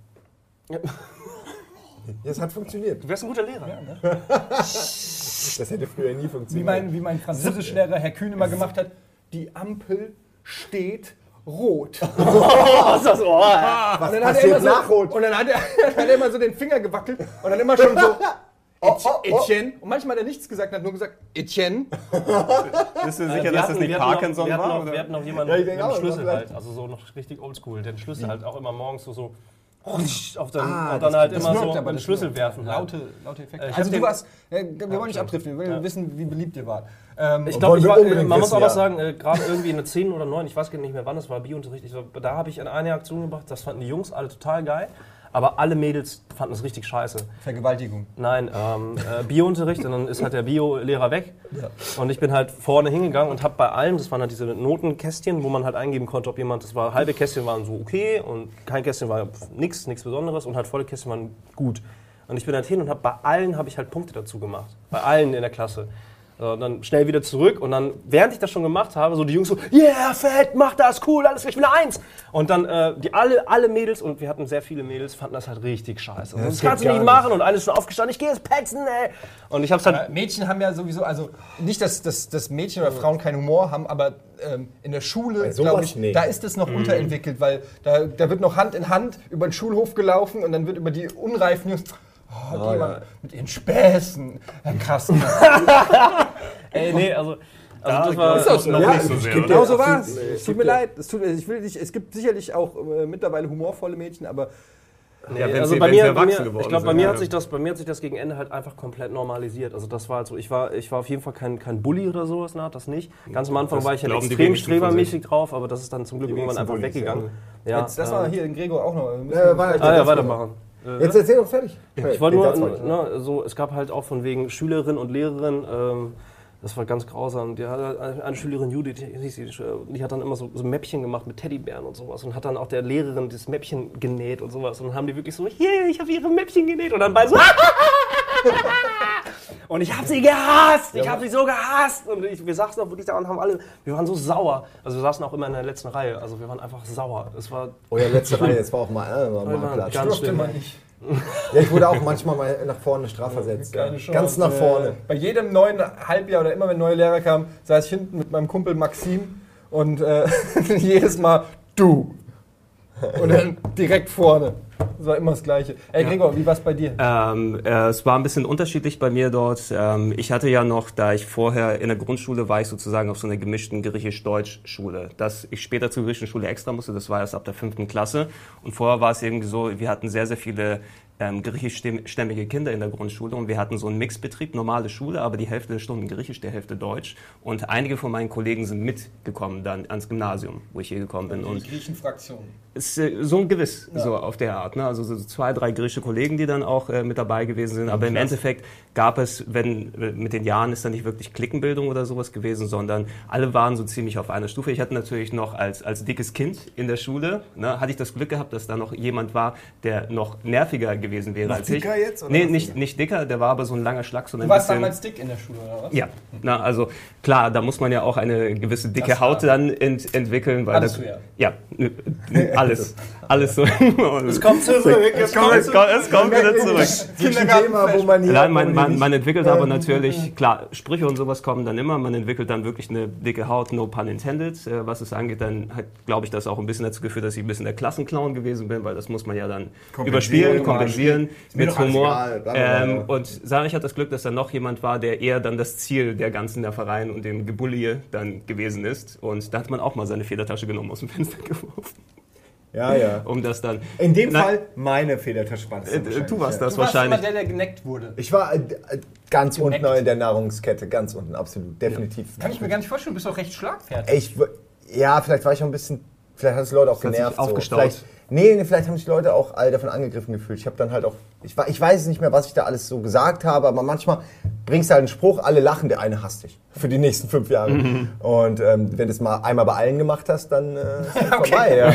Das hat funktioniert. Du wärst ein guter Lehrer. Das hätte früher nie Wie funktioniert. mein, wie mein Französischlehrer Herr Kühn immer gemacht hat, die Ampel steht rot. Was ist das? Oh, Und dann hat er immer so, nach Rot? Und dann hat er, dann hat er immer so den Finger gewackelt und dann immer schon so, Oh, oh, oh. Etienne. Und manchmal hat er nichts gesagt, hat nur gesagt, Etienne. Bist du Äh, sicher, dass hatten- das nicht Parkinson wir hatten war? Wir hatten noch jemanden mit dem auch, Schlüssel halt. Also so noch richtig oldschool. Den Schlüssel halt auch immer morgens so, so auf den, Ah, und dann das- halt Das immer so aber, den Schlüssel werfen. Halt. Laute, laute Effekte. Äh, also du warst, äh, wir wollen nicht abdriften, wir will wissen, wie beliebt ihr wart. Ähm, Ich Wollen glaube, man muss aber ja. sagen, äh, gerade irgendwie in der 10 oder 9, ich weiß gar nicht mehr wann es war, Biounterricht, ich, so, da habe ich in eine Aktion gebracht, das fanden die Jungs alle total geil. Aber alle Mädels fanden es richtig scheiße. Vergewaltigung. Nein, ähm, äh, Biounterricht und dann ist halt der Bio-Lehrer weg. Und ich bin halt vorne hingegangen und habe bei allem, das waren halt diese Notenkästchen, wo man halt eingeben konnte, ob jemand, das war halbe Kästchen waren so okay und kein Kästchen war nix, nichts Besonderes und halt volle Kästchen waren gut. Und ich bin halt hin und habe bei allen habe ich halt Punkte dazu gemacht. Bei allen in der Klasse. So, und dann schnell wieder zurück und dann, während ich das schon gemacht habe, so die Jungs so, yeah, fett, mach das, cool, alles, ich will eine Eins. Und dann, äh, die alle, alle Mädels, und wir hatten sehr viele Mädels, fanden das halt richtig scheiße. Und das geht kannst du nicht nicht. machen. Und eine ist schon aufgestanden, ich gehe jetzt petzen, ey. Und ich hab's halt, Äh, Mädchen haben ja sowieso, also nicht, dass, dass, dass Mädchen oder Frauen keinen Humor haben, aber ähm, in der Schule, glaube ich, nee. da ist es noch unterentwickelt, weil da, da wird noch Hand in Hand über den Schulhof gelaufen und dann wird über die unreifen Jungs, oh, die mal mit ihren Späßen, Herr Kasten. ey, nee, also, also das war, ist das noch Ja, nicht so ich sehr? Genau so war es. Es tut mir leid. Es, tut, ich will nicht, es gibt sicherlich auch äh, mittlerweile humorvolle Mädchen, aber Nee, Ja, wenn also sie- bei mir, bei erwachsen mir, ich glaube, bei mir ja. hat sich das, bei mir hat sich das gegen Ende halt einfach komplett normalisiert. Also das war halt so, ich war, ich war auf jeden Fall kein, kein Bully oder sowas, na, das nicht. Ganz am Anfang Das war ich halt extrem strebermäßig drauf, aber das ist dann zum Glück irgendwann einfach Bullies, weggegangen. Ja, jetzt lass äh, mal hier den Gregor auch noch. Ja, war- Ah ja, weitermachen. Jetzt erzähl doch fertig. Ich wollte nur, ne, so, es gab halt auch von wegen Schülerin und Lehrerin, ähm, das war ganz grausam. Die hatte eine- eine Schülerin Judith, die, hat dann immer so, so Mäppchen gemacht mit Teddybären und sowas und hat dann auch der Lehrerin das Mäppchen genäht und sowas. Und dann haben die wirklich so, yeah, ich habe ihre Mäppchen genäht. Und dann beide so, und ich habe sie gehasst, ich habe sie so gehasst. Und ich, wir saßen auch wirklich da und haben alle, wir waren so sauer. Also wir saßen auch immer in der letzten Reihe, also wir waren einfach sauer. Es war Oh ja, letzte Reihe, das war auch mal, äh, mal, Wir mal Platz. ganz schlimm. man nicht. Ja, ich wurde auch manchmal mal nach vorne strafversetzt. Ja. Ganz nach vorne. Äh, Bei jedem neuen Halbjahr oder immer wenn neue Lehrer kamen, saß ich hinten mit meinem Kumpel Maxim und äh, jedes Mal du. Und dann direkt vorne. Das war immer das Gleiche. Ey Gregor, wie war's bei dir? Ähm, äh, es war ein bisschen unterschiedlich bei mir dort. Ähm, ich hatte ja noch, da ich vorher in der Grundschule war, ich sozusagen auf so einer gemischten griechisch-deutsch-Schule. Dass ich später zur griechischen Schule extra musste, das war erst ab der fünften Klasse. Und vorher war es irgendwie so, wir hatten sehr, sehr viele ähm, griechischstämmige Kinder in der Grundschule und wir hatten so einen Mixbetrieb, normale Schule, aber die Hälfte der Stunden griechisch, die Hälfte deutsch. Und einige von meinen Kollegen sind mitgekommen dann ans Gymnasium, wo ich hier gekommen bin. Und Griechenfraktion. ist äh, so ein Gewiss, so auf der Art. Ne? Also so zwei, drei griechische Kollegen, die dann auch äh, mit dabei gewesen sind. Aber im Endeffekt gab es, wenn äh, mit den Jahren ist dann nicht wirklich Klickenbildung oder sowas gewesen, sondern alle waren so ziemlich auf einer Stufe. Ich hatte natürlich noch als, als dickes Kind in der Schule, ne, hatte ich das Glück gehabt, dass da noch jemand war, der noch nerviger gewesen wäre Noch als dicker ich. jetzt, oder nee, nicht, nicht dicker, der war aber so ein langer Schlag. So ein Du warst bisschen- damals dick in der Schule, oder was? ja, na, also klar, da muss man ja auch eine gewisse dicke Das Haut dann ent entwickeln. Weil Hattest da, du ja. Ja, alles. alles so. es kommt zurück, Es kommt, es kommt, es kommt wieder zurück. Das ist ein Thema, wo man hier... Nein, man, man, man entwickelt aber natürlich, klar, Sprüche und sowas kommen dann immer, man entwickelt dann wirklich eine dicke Haut, no pun intended. Äh, was es angeht, dann hat, glaube ich, das auch ein bisschen dazu geführt, dass ich ein bisschen der Klassenclown gewesen bin, weil das muss man ja dann Kompensieren, überspielen, kompensieren Ist mir mit Humor. egal, bla, bla, bla. Ähm, und Sarah, hatte das Glück, dass da noch jemand war, der eher dann das Ziel der ganzen Nervereien und dem Gebullie dann gewesen ist. Und da hat man auch mal seine Federtasche genommen aus dem Fenster geworfen, Ja, ja. um das dann... In dem Na, Fall meine Federtasche war das Äh, wahrscheinlich, du warst ja. das Du warst immer wahrscheinlich. der, der geneckt wurde. Ich war äh, ganz Geneckt. unten in der Nahrungskette, ganz unten, absolut, definitiv. Kann ich mir gar nicht vorstellen, du bist doch recht schlagfertig. Ich, ja, vielleicht war ich auch ein bisschen, vielleicht hat es Leute auch hat sich genervt. So. Nee, nee, vielleicht haben sich Leute auch alle davon angegriffen gefühlt. Ich habe dann halt auch, ich, ich weiß nicht mehr, was ich da alles so gesagt habe, aber manchmal bringst du halt einen Spruch, alle lachen, der eine hasst dich für die nächsten fünf Jahre. Mhm. Und ähm, wenn du es mal einmal bei allen gemacht hast, dann äh, ist halt vorbei. Ja.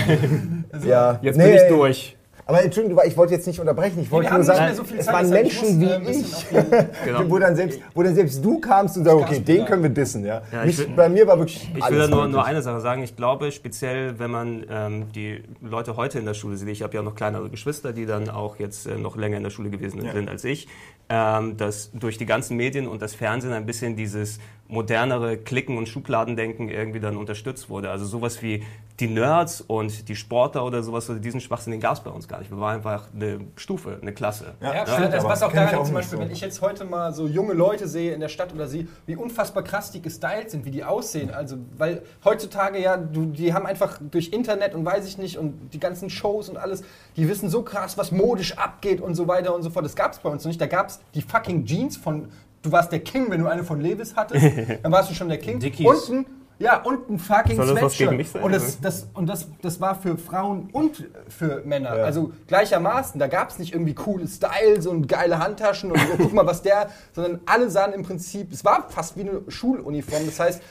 ja. Jetzt Nee, bin ich durch. Aber Entschuldigung, ich wollte jetzt nicht unterbrechen. Ich wollte haben nur sagen, so es waren Menschen wie äh, ich, Genau. wo, dann selbst, wo dann selbst du kamst und sagst, okay, den können wir dissen. Ja? Ja, ich Mich, will- bei mir war wirklich Ich alles will da nur, nur eine Sache sagen. Ich glaube, speziell, wenn man ähm, die Leute heute in der Schule sieht, ich habe ja noch kleinere Geschwister, die dann auch jetzt äh, noch länger in der Schule gewesen sind als ich, ähm, dass durch die ganzen Medien und das Fernsehen ein bisschen dieses modernere Klicken und Schubladendenken irgendwie dann unterstützt wurde. Also sowas wie die Nerds und die Sportler oder sowas, also diesen Schwachsinn, den gab es bei uns gar nicht. Wir waren einfach eine Stufe, eine Klasse. Ja, Ja, stimmt, das passt auch daran, auch zum Beispiel, so. wenn ich jetzt heute mal so junge Leute sehe in der Stadt oder sehe, wie unfassbar krass die gestylt sind, wie die aussehen. Also, weil heutzutage ja, du, die haben einfach durch Internet und weiß ich nicht und die ganzen Shows und alles, die wissen so krass, was modisch abgeht und so weiter und so fort. Das gab es bei uns noch nicht. Da gab es die fucking Jeans von, du warst der King, wenn du eine von Levis hattest, dann warst du schon der King. Dickies. Unten Ja, und ein fucking Soll das Sweatshirt. und das, das, und das, das war für Frauen und für Männer. Ja. Also gleichermaßen. Da gab es nicht irgendwie coole Styles und geile Handtaschen und guck mal, was der, sondern alle sahen im Prinzip, es war fast wie eine Schuluniform. Das heißt,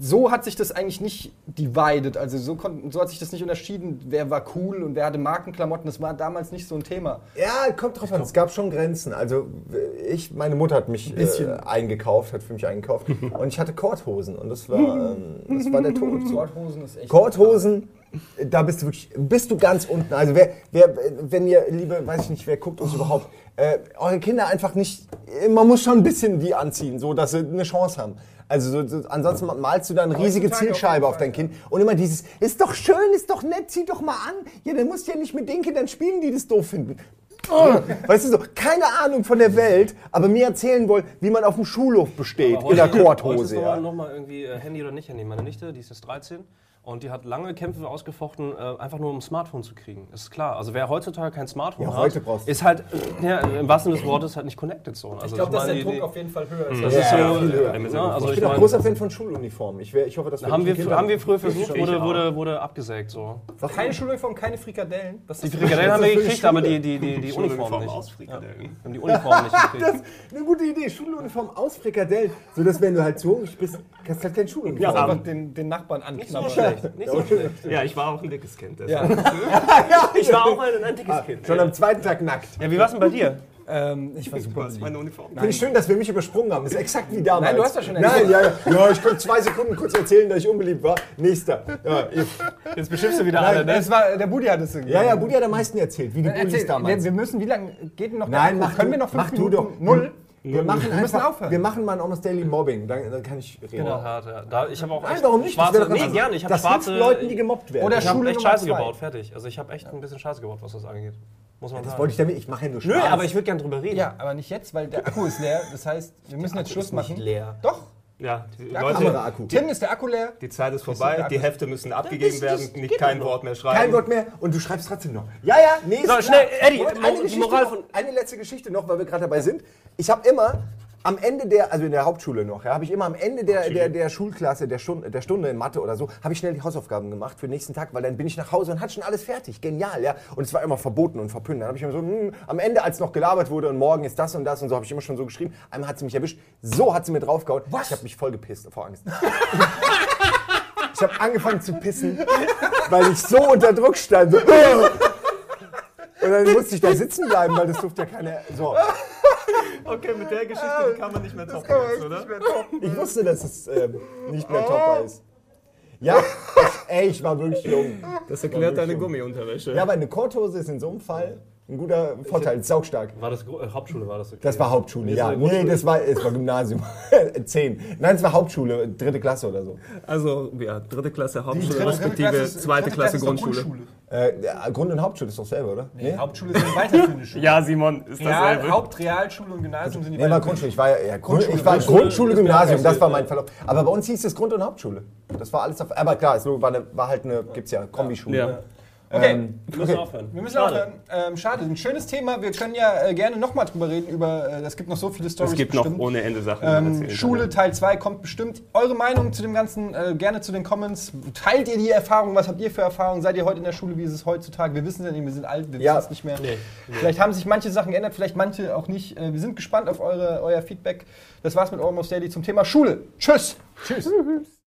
so hat sich das eigentlich nicht divided. Also so, kon- so hat sich das nicht unterschieden, wer war cool und wer hatte Markenklamotten. Das war damals nicht so ein Thema. Ja, kommt drauf an. Es gab schon Grenzen. Also ich, meine Mutter hat mich äh, Bisschen. eingekauft, hat für mich eingekauft und ich hatte Korthosen und das war, ähm, das war der Tod. Sporthosen ist echt. Korthosen, da bist du wirklich, bist du ganz unten. Also wer, wer, wenn ihr, liebe, weiß ich nicht, wer guckt uns überhaupt, äh, eure Kinder einfach nicht, man muss schon ein bisschen die anziehen, so dass sie eine Chance haben. Also so, so, ansonsten malst du da eine riesige Zielscheibe auf dein Kind und immer dieses, ist doch schön, ist doch nett, zieh doch mal an. Ja, dann musst du ja nicht mit den Kindern spielen, die das doof finden. Oh, weißt du so, keine Ahnung von der Welt, aber mir erzählen wollen, wie man auf dem Schulhof besteht, in der Korthose. noch, Ja. noch mal irgendwie äh, Handy oder nicht Handy. Meine Nichte, die ist jetzt 13 und die hat lange Kämpfe ausgefochten, äh, einfach nur um ein Smartphone zu kriegen. Das ist klar. Also wer heutzutage kein Smartphone Ja, hat, heute brauchst du- ist halt, äh, ja, im wahrsten Sinne des Wortes, halt nicht connected so. Also Ich glaube, dass der die- Druck auf jeden Fall höher ist. Das Ja, ist so, ja, viel höher. äh, Ich ne, also Ich ich bin auch meine, großer Fan von Schuluniformen. Ich, wär, ich hoffe, das haben wir, Kindern- haben wir früher versucht, wurde, wurde, wurde abgesägt so. keine Schuluniform, keine Frikadellen. Was Die? Frikadellen haben wir gekriegt, aber die, die, die, die Uniform nicht. aus Frikadellen. Wir haben die Uniform nicht Das gekriegt. ist eine gute Idee. Schuluniform aus Frikadellen. So dass wenn du halt zu hungrig bist, kannst du halt keine Schuluniform. Ja, einfach den, den Nachbarn anknabbern. Schlecht. Nicht so schlecht. Ja, ich war auch ein dickes Kind. Ja. deshalb. Ich war auch ein, ein dickes Kind. Schon am zweiten Tag nackt. Ja, wie war's denn bei dir? Ähm, ich war super meine Uniform. Finde ich schön, dass wir mich übersprungen haben. Das ist exakt wie damals. Nein, du hast ja schon Nein, erzählt. ja, ja. ja, ich konnte zwei Sekunden kurz erzählen, dass ich unbeliebt war. Nächster. Ja, ich, Jetzt beschimpfst du wieder alle, ne? Das war, der Budi hat es ja, ja Budi hat am meisten erzählt, wie die Bullies Erzähl, wir, damals. wir müssen, wie lange geht denn noch Nein, mach Können du, wir noch fünf mach Minuten? du doch. Null? Wir machen Wir müssen einfach, aufhören. Wir machen mal ein Almost Daily Mobbing. Dann, dann kann ich reden. Genau. Hart, ja. Da, ich habe auch Nein, echt warum nicht? Das Schwarze, doch nee, ganz- gerne. Ich habe das schwarze Leuten, die gemobbt werden. Oder Ich habe Schule echt Scheiße zwei. gebaut, fertig. Also ich habe echt ein bisschen Scheiße gebaut, was das angeht. Muss man das sagen. wollte ich damit. Ich mache ja nur Spaß. Nö, aber ich würde gerne drüber reden. Ja, aber nicht jetzt, weil der Akku ist leer. Das heißt, wir müssen jetzt Schluss ist nicht machen. leer. Doch. Ja, die Der Leute, Kameraakku. Tim, ist der Akku leer? die Zeit ist vorbei, die Hefte müssen abgegeben werden, nicht kein Wort mehr schreiben. Kein Wort mehr und du schreibst trotzdem noch. Ja, ja, nee, ist So, schnell. Eddie, eine, Geschichte Moral noch, von- eine letzte Geschichte noch, weil wir gerade dabei sind. Ich habe immer am Ende der, also in der Hauptschule noch, ja, habe ich immer am Ende der, der, der Schulklasse, der Stunde, der Stunde in Mathe oder so, habe ich schnell die Hausaufgaben gemacht für den nächsten Tag, weil dann bin ich nach Hause und hatte schon alles fertig. Genial, ja. Und es war immer verboten und verpönt. Dann habe ich immer so, hm, am Ende, als noch gelabert wurde und morgen ist das und das und so, habe ich immer schon so geschrieben. Einmal hat sie mich erwischt. So hat sie mir draufgehauen. Was? Ich habe mich voll gepisst vor Angst. Ich habe angefangen zu pissen, weil ich so unter Druck stand. So. Und dann musste ich da sitzen bleiben, weil das durfte ja keiner. So. Okay, mit der Geschichte die kann man nicht mehr toppen jetzt, oder? Ich wusste, dass es ähm, nicht mehr topper ist. Ja, ey, ich war wirklich jung. Das erklärt deine Gummiunterwäsche. Ja, aber eine Korthose ist in so einem Fall ein guter Vorteil, saugstark. War das äh, Hauptschule, war das okay? Das war Hauptschule, Nee, ja. Nee, das war, es war Gymnasium. Zehn. Nein, es war Hauptschule, dritte Klasse oder so. Also, ja, dritte Klasse Hauptschule, Dritte respektive ist- zweite dritte Klasse ist doch Grundschule. Äh, Grund- und Hauptschule ist doch selber, oder? Nee, Hauptschule ist eine weiterführende Schule. Ja, Simon, ist Real, dasselbe. Haupt-, Realschule und Gymnasium sind die Nee, war beiden. Grundschule. Ich war ja, ja Grund, Grundschule, ich war Grundschule Gymnasium, das war mein Verlauf. Aber bei uns hieß es Grund- und Hauptschule. Das war alles auf. Aber klar, es war, eine, war halt eine, gibt's ja, Kombischule. Ja. Okay. Ähm, Wir müssen aufhören. Wir müssen Schade. aufhören. Ähm, schade, ein schönes Thema. Wir können ja äh, gerne nochmal drüber reden. Über, äh, es gibt noch so viele Stories. Es gibt noch bestimmt. ohne Ende Sachen. Ähm, Schule Teil 2 kommt bestimmt. Eure Meinung zu dem Ganzen äh, gerne zu den Comments. Teilt ihr die Erfahrung? Was habt ihr für Erfahrungen? Seid ihr heute in der Schule? Wie ist es heutzutage? Wir wissen es ja nicht, wir sind alt, wir Ja. wissen es nicht mehr. Nee, Vielleicht haben sich manche Sachen geändert, vielleicht manche auch nicht. Äh, wir sind gespannt auf eure, euer Feedback. Das war's mit Almost Daily zum Thema Schule. Tschüss! Tschüss!